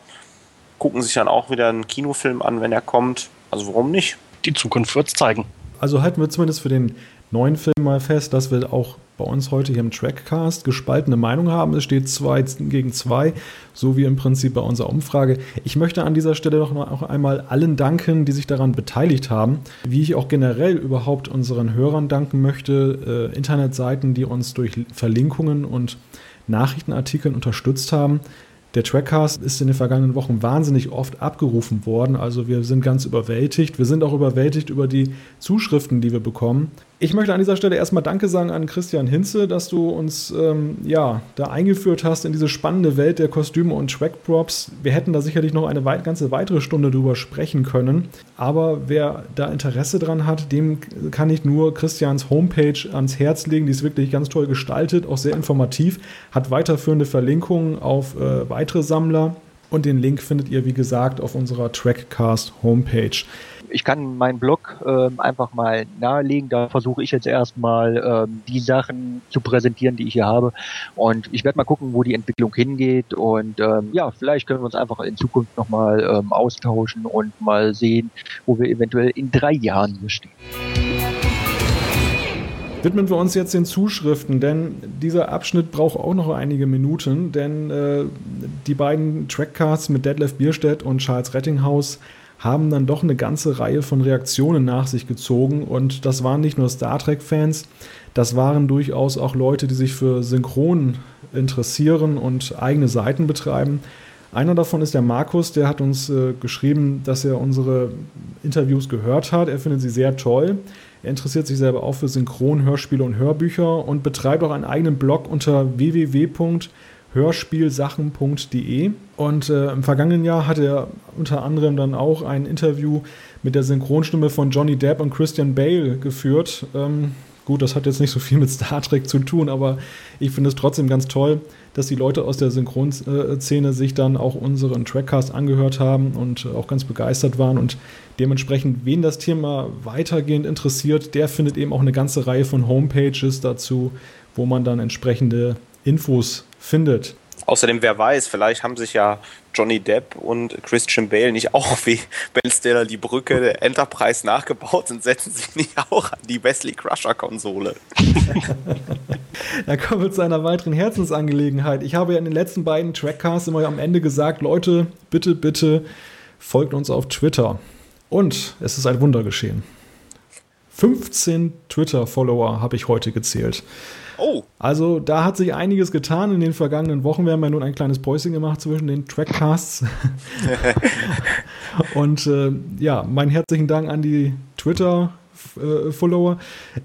gucken sich dann auch wieder einen Kinofilm an, wenn er kommt. Also warum nicht? Die Zukunft wird es zeigen. Also halten wir zumindest für den neuen Film mal fest, dass wir auch bei uns heute hier im Trackcast gespaltene Meinung haben. Es steht 2 gegen 2, so wie im Prinzip bei unserer Umfrage. Ich möchte an dieser Stelle noch einmal allen danken, die sich daran beteiligt haben. Wie ich auch generell überhaupt unseren Hörern danken möchte, äh, Internetseiten, die uns durch Verlinkungen und Nachrichtenartikeln unterstützt haben. Der Trackcast ist in den vergangenen Wochen wahnsinnig oft abgerufen worden. Also wir sind ganz überwältigt. Wir sind auch überwältigt über die Zuschriften, die wir bekommen. Ich möchte an dieser Stelle erstmal Danke sagen an Christian Hinze, dass du uns ähm, ja, da eingeführt hast in diese spannende Welt der Kostüme und Trackprops. Wir hätten da sicherlich noch eine weit, ganze weitere Stunde drüber sprechen können. Aber wer da Interesse dran hat, dem kann ich nur Christians Homepage ans Herz legen. Die ist wirklich ganz toll gestaltet, auch sehr informativ, hat weiterführende Verlinkungen auf äh, weitere Sammler. Und den Link findet ihr, wie gesagt, auf unserer Trackcast Homepage ich kann meinen Blog ähm, einfach mal nahelegen. Da versuche ich jetzt erstmal ähm, die Sachen zu präsentieren, die ich hier habe. Und ich werde mal gucken, wo die Entwicklung hingeht. Und ähm, ja, vielleicht können wir uns einfach in Zukunft nochmal ähm, austauschen und mal sehen, wo wir eventuell in drei Jahren hier stehen. Widmen wir uns jetzt den Zuschriften, denn dieser Abschnitt braucht auch noch einige Minuten, denn äh, die beiden Trackcasts mit Detlef Bierstedt und Charles Rettinghaus haben dann doch eine ganze Reihe von Reaktionen nach sich gezogen. Und das waren nicht nur Star Trek-Fans, das waren durchaus auch Leute, die sich für Synchron interessieren und eigene Seiten betreiben. Einer davon ist der Markus, der hat uns äh, geschrieben, dass er unsere Interviews gehört hat. Er findet sie sehr toll. Er interessiert sich selber auch für Synchron, Hörspiele und Hörbücher und betreibt auch einen eigenen Blog unter www hörspielsachen.de. Und äh, im vergangenen Jahr hat er unter anderem dann auch ein Interview mit der Synchronstimme von Johnny Depp und Christian Bale geführt. Ähm, gut, das hat jetzt nicht so viel mit Star Trek zu tun, aber ich finde es trotzdem ganz toll, dass die Leute aus der Synchronszene sich dann auch unseren Trackcast angehört haben und auch ganz begeistert waren. Und dementsprechend, wen das Thema weitergehend interessiert, der findet eben auch eine ganze Reihe von Homepages dazu, wo man dann entsprechende Infos findet. Außerdem, wer weiß, vielleicht haben sich ja Johnny Depp und Christian Bale nicht auch wie Ben Stiller die Brücke der Enterprise nachgebaut und setzen sich nicht auch an die Wesley Crusher Konsole. da kommen wir zu einer weiteren Herzensangelegenheit. Ich habe ja in den letzten beiden Trackcasts immer am Ende gesagt, Leute, bitte, bitte folgt uns auf Twitter. Und es ist ein Wunder geschehen. 15 Twitter-Follower habe ich heute gezählt. Oh. Also da hat sich einiges getan in den vergangenen Wochen. Wir haben ja nun ein kleines Päuschen gemacht zwischen den Trackcasts. Und äh, ja, meinen herzlichen Dank an die Twitter-Follower.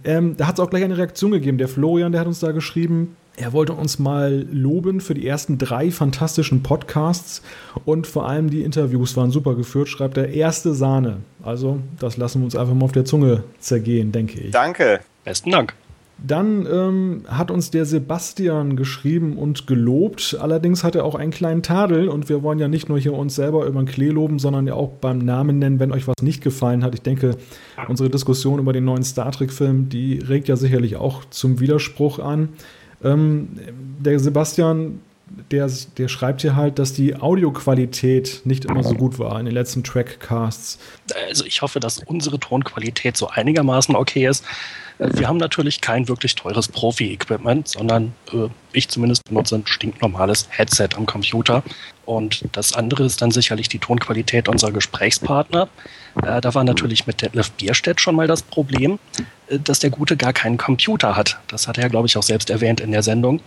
Ähm, da hat es auch gleich eine Reaktion gegeben. Der Florian, der hat uns da geschrieben, er wollte uns mal loben für die ersten drei fantastischen Podcasts und vor allem die Interviews waren super geführt, schreibt er. Erste Sahne. Also, das lassen wir uns einfach mal auf der Zunge zergehen, denke ich. Danke. Besten Dank. Dann ähm, hat uns der Sebastian geschrieben und gelobt. Allerdings hat er auch einen kleinen Tadel und wir wollen ja nicht nur hier uns selber über den Klee loben, sondern ja auch beim Namen nennen, wenn euch was nicht gefallen hat. Ich denke, unsere Diskussion über den neuen Star Trek-Film, die regt ja sicherlich auch zum Widerspruch an. Ähm, der Sebastian, der, der schreibt hier halt, dass die Audioqualität nicht immer so gut war in den letzten Trackcasts. Also ich hoffe, dass unsere Tonqualität so einigermaßen okay ist. Äh, wir haben natürlich kein wirklich teures Profi-Equipment, sondern äh, ich zumindest benutze ein stinknormales Headset am Computer. Und das andere ist dann sicherlich die Tonqualität unserer Gesprächspartner. Äh, da war natürlich mit Detlef Bierstedt schon mal das Problem, äh, dass der Gute gar keinen Computer hat. Das hat er, glaube ich, auch selbst erwähnt in der Sendung.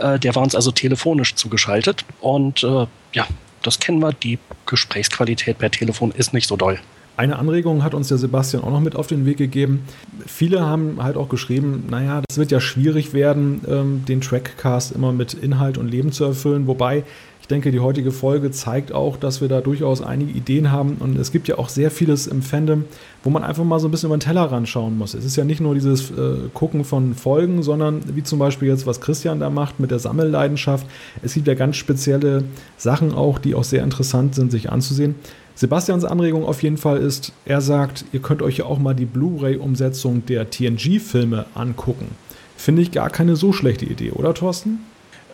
Äh, der war uns also telefonisch zugeschaltet. Und äh, ja, das kennen wir. Die Gesprächsqualität per Telefon ist nicht so doll. Eine Anregung hat uns der Sebastian auch noch mit auf den Weg gegeben. Viele haben halt auch geschrieben, naja, das wird ja schwierig werden, ähm, den Trackcast immer mit Inhalt und Leben zu erfüllen. Wobei denke, die heutige Folge zeigt auch, dass wir da durchaus einige Ideen haben. Und es gibt ja auch sehr vieles im Fandom, wo man einfach mal so ein bisschen über den Teller schauen muss. Es ist ja nicht nur dieses äh, Gucken von Folgen, sondern wie zum Beispiel jetzt, was Christian da macht mit der Sammelleidenschaft. Es gibt ja ganz spezielle Sachen auch, die auch sehr interessant sind, sich anzusehen. Sebastians Anregung auf jeden Fall ist, er sagt, ihr könnt euch ja auch mal die Blu-ray-Umsetzung der TNG-Filme angucken. Finde ich gar keine so schlechte Idee, oder Thorsten?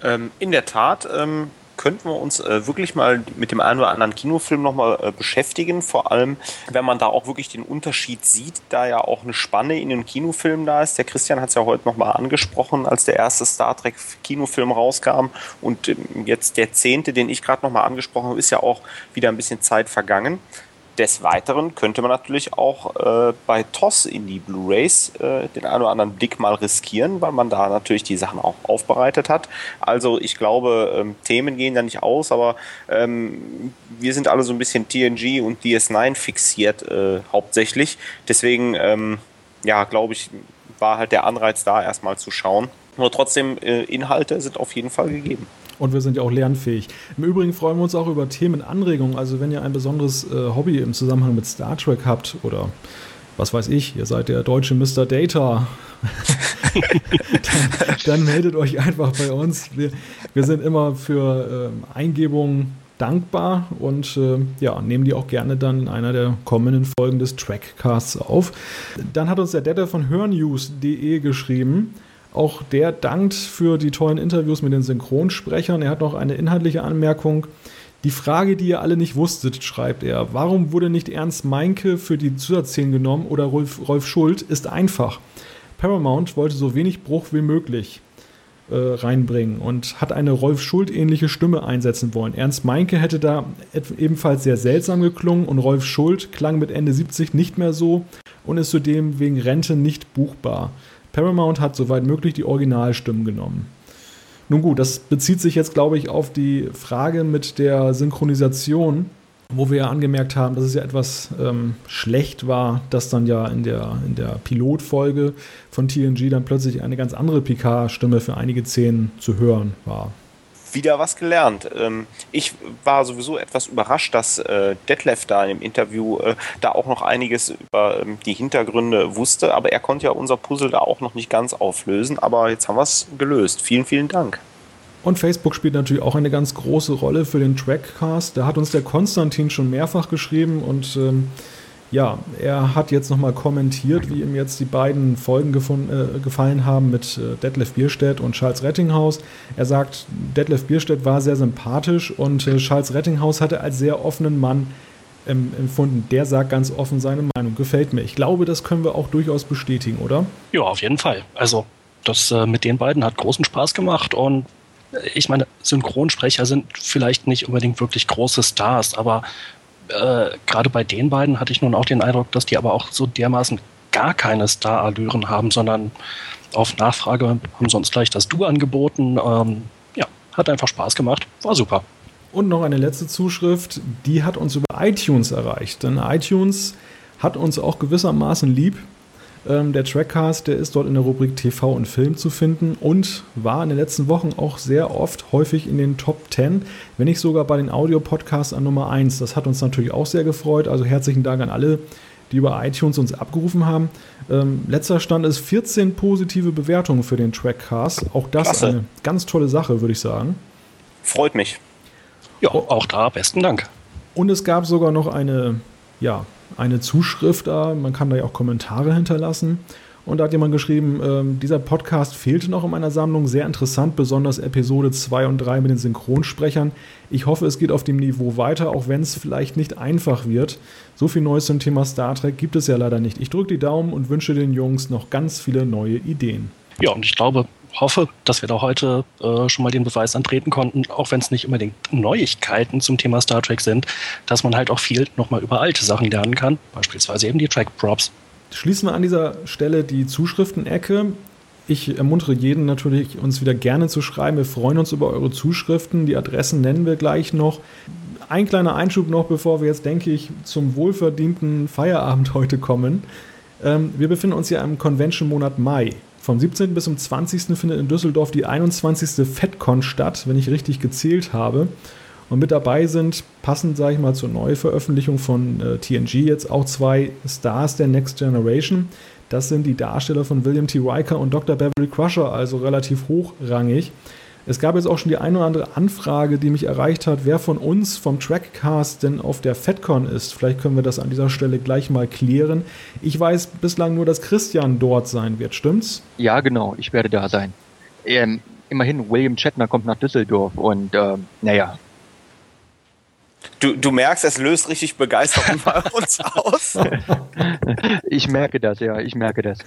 Ähm, in der Tat. Ähm, könnten wir uns äh, wirklich mal mit dem einen oder anderen Kinofilm nochmal äh, beschäftigen. Vor allem, wenn man da auch wirklich den Unterschied sieht, da ja auch eine Spanne in den Kinofilmen da ist. Der Christian hat es ja heute nochmal angesprochen, als der erste Star Trek Kinofilm rauskam. Und ähm, jetzt der zehnte, den ich gerade nochmal angesprochen habe, ist ja auch wieder ein bisschen Zeit vergangen. Des Weiteren könnte man natürlich auch äh, bei TOS in die Blu-rays äh, den einen oder anderen Blick mal riskieren, weil man da natürlich die Sachen auch aufbereitet hat. Also ich glaube, ähm, Themen gehen da nicht aus, aber ähm, wir sind alle so ein bisschen TNG und DS9 fixiert äh, hauptsächlich. Deswegen, ähm, ja, glaube ich, war halt der Anreiz da, erstmal zu schauen. Nur trotzdem, äh, Inhalte sind auf jeden Fall gegeben. Und wir sind ja auch lernfähig. Im Übrigen freuen wir uns auch über Themenanregungen. Also wenn ihr ein besonderes äh, Hobby im Zusammenhang mit Star Trek habt oder was weiß ich, ihr seid der deutsche Mr. Data, dann, dann, meldet euch einfach bei uns. Wir, wir sind immer für ähm, Eingebungen dankbar und äh, ja, nehmen die auch gerne dann in einer der kommenden Folgen des Trackcasts auf. Dann hat uns der Data von hörnews.de geschrieben. Auch der dankt für die tollen Interviews mit den Synchronsprechern. Er hat noch eine inhaltliche Anmerkung. Die Frage, die ihr alle nicht wusstet, schreibt er, warum wurde nicht Ernst Meinke für die Zusatzszenen genommen oder Rolf, Rolf Schuld, ist einfach. Paramount wollte so wenig Bruch wie möglich äh, reinbringen und hat eine Rolf Schuld-ähnliche Stimme einsetzen wollen. Ernst Meinke hätte da ebenfalls sehr seltsam geklungen und Rolf Schuld klang mit Ende 70 nicht mehr so und ist zudem wegen Rente nicht buchbar. Paramount hat soweit möglich die Originalstimmen genommen. Nun gut, das bezieht sich jetzt, glaube ich, auf die Frage mit der Synchronisation, wo wir ja angemerkt haben, dass es ja etwas ähm, schlecht war, dass dann ja in der, in der Pilotfolge von TNG dann plötzlich eine ganz andere Picard-Stimme für einige Szenen zu hören war. Wieder was gelernt. Ähm, ich war sowieso etwas überrascht, dass äh, Detlef da im Interview äh, da auch noch einiges über ähm, die Hintergründe wusste, aber er konnte ja unser Puzzle da auch noch nicht ganz auflösen. Aber jetzt haben wir es gelöst. Vielen, vielen Dank. Und Facebook spielt natürlich auch eine ganz große Rolle für den Trackcast. Da hat uns der Konstantin schon mehrfach geschrieben und ähm, ja, er hat jetzt nochmal kommentiert, wie ihm jetzt die beiden Folgen gefunden, äh, gefallen haben mit äh, Detlef Bierstedt und Charles Rettinghaus. Er sagt, Detlef Bierstedt war sehr sympathisch und äh, Charles Rettinghaus hatte als sehr offenen Mann ähm, empfunden. Der sagt ganz offen seine Meinung. Gefällt mir. Ich glaube, das können wir auch durchaus bestätigen, oder? Ja, auf jeden Fall. Also, das äh, mit den beiden hat großen Spaß gemacht und ich meine, Synchronsprecher sind vielleicht nicht unbedingt wirklich große Stars, aber äh, gerade bei den beiden hatte ich nun auch den Eindruck, dass die aber auch so dermaßen gar keine Star-Allüren haben, sondern auf Nachfrage haben uns gleich das Du angeboten. Ähm, ja, hat einfach Spaß gemacht, war super. Und noch eine letzte Zuschrift, die hat uns über iTunes erreicht. Denn iTunes hat uns auch gewissermaßen lieb. Ähm, der Trackcast, der ist dort in der Rubrik TV und Film zu finden und war in den letzten Wochen auch sehr oft häufig in den Top 10, wenn nicht sogar bei den Audio-Podcasts an Nummer 1. Das hat uns natürlich auch sehr gefreut. Also herzlichen Dank an alle, die über iTunes uns abgerufen haben. Ähm, letzter Stand ist 14 positive Bewertungen für den Trackcast. Auch das Klasse. eine ganz tolle Sache, würde ich sagen. Freut mich. Ja, auch da besten Dank. Und es gab sogar noch eine, ja, eine Zuschrift da. Man kann da ja auch Kommentare hinterlassen. Und da hat jemand geschrieben, äh, dieser Podcast fehlte noch in meiner Sammlung. Sehr interessant, besonders Episode 2 und 3 mit den Synchronsprechern. Ich hoffe, es geht auf dem Niveau weiter, auch wenn es vielleicht nicht einfach wird. So viel Neues zum Thema Star Trek gibt es ja leider nicht. Ich drücke die Daumen und wünsche den Jungs noch ganz viele neue Ideen. Ja, und ich glaube, hoffe, dass wir da heute äh, schon mal den Beweis antreten konnten, auch wenn es nicht unbedingt Neuigkeiten zum Thema Star Trek sind, dass man halt auch viel nochmal über alte Sachen lernen kann, beispielsweise eben die Track-Props. Schließen wir an dieser Stelle die Zuschriftenecke. Ich ermuntere jeden natürlich, uns wieder gerne zu schreiben. Wir freuen uns über eure Zuschriften. Die Adressen nennen wir gleich noch. Ein kleiner Einschub noch, bevor wir jetzt, denke ich, zum wohlverdienten Feierabend heute kommen. Ähm, wir befinden uns ja im Convention-Monat Mai. Vom 17. bis zum 20. findet in Düsseldorf die 21. FedCon statt, wenn ich richtig gezählt habe. Und mit dabei sind, passend, sage ich mal, zur Neuveröffentlichung von äh, TNG jetzt auch zwei Stars der Next Generation. Das sind die Darsteller von William T. Riker und Dr. Beverly Crusher, also relativ hochrangig. Es gab jetzt auch schon die eine oder andere Anfrage, die mich erreicht hat, wer von uns vom Trackcast denn auf der FedCon ist. Vielleicht können wir das an dieser Stelle gleich mal klären. Ich weiß bislang nur, dass Christian dort sein wird, stimmt's? Ja, genau, ich werde da sein. Ähm, immerhin, William Chetner kommt nach Düsseldorf und äh, naja. Du, du merkst, es löst richtig Begeisterung bei uns aus. ich merke das, ja, ich merke das.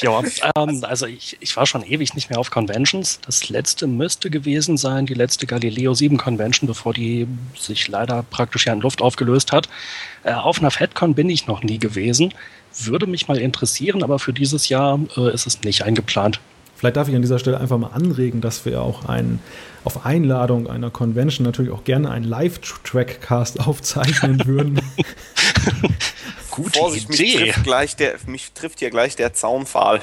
Ja, ähm, also ich, ich war schon ewig nicht mehr auf Conventions. Das letzte müsste gewesen sein, die letzte Galileo 7 Convention, bevor die sich leider praktisch ja in Luft aufgelöst hat. Äh, auf einer FedCon bin ich noch nie gewesen. Würde mich mal interessieren, aber für dieses Jahr äh, ist es nicht eingeplant. Vielleicht darf ich an dieser Stelle einfach mal anregen, dass wir auch einen, auf Einladung einer Convention natürlich auch gerne einen Live-Trackcast aufzeichnen würden. Gute Vorsicht, Idee. Mich trifft, gleich der, mich trifft hier gleich der Zaunpfahl.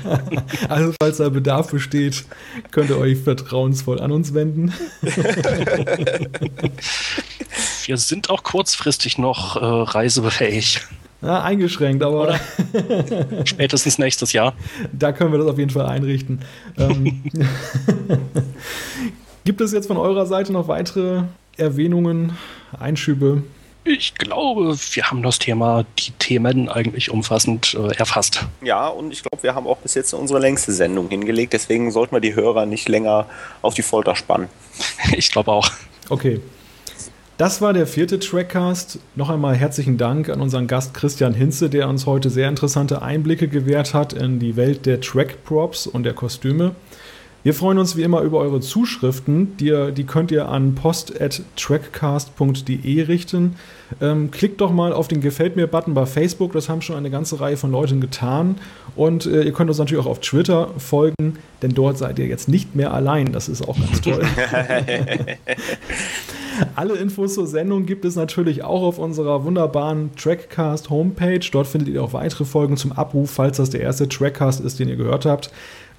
also falls da Bedarf besteht, könnt ihr euch vertrauensvoll an uns wenden. Wir sind auch kurzfristig noch äh, reisebefähig. Ja, eingeschränkt, aber. Spätestens nächstes Jahr. Da können wir das auf jeden Fall einrichten. Ähm, Gibt es jetzt von eurer Seite noch weitere Erwähnungen, Einschübe? Ich glaube, wir haben das Thema, die Themen eigentlich umfassend äh, erfasst. Ja, und ich glaube, wir haben auch bis jetzt unsere längste Sendung hingelegt. Deswegen sollten wir die Hörer nicht länger auf die Folter spannen. ich glaube auch. Okay. Das war der vierte Trackcast. Noch einmal herzlichen Dank an unseren Gast Christian Hinze, der uns heute sehr interessante Einblicke gewährt hat in die Welt der Trackprops und der Kostüme. Wir freuen uns wie immer über eure Zuschriften. Die, die könnt ihr an post.trackcast.de richten. Ähm, klickt doch mal auf den Gefällt mir-Button bei Facebook. Das haben schon eine ganze Reihe von Leuten getan. Und äh, ihr könnt uns natürlich auch auf Twitter folgen, denn dort seid ihr jetzt nicht mehr allein. Das ist auch ganz toll. Alle Infos zur Sendung gibt es natürlich auch auf unserer wunderbaren Trackcast Homepage. Dort findet ihr auch weitere Folgen zum Abruf, falls das der erste Trackcast ist, den ihr gehört habt.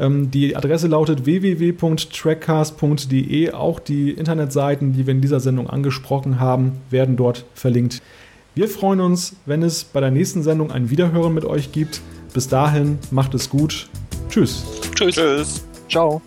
Ähm, die Adresse lautet www.trackcast.de. Auch die Internetseiten, die wir in dieser Sendung angesprochen haben, werden dort verlinkt. Wir freuen uns, wenn es bei der nächsten Sendung ein Wiederhören mit euch gibt. Bis dahin, macht es gut. Tschüss. Tschüss. Tschüss. Ciao.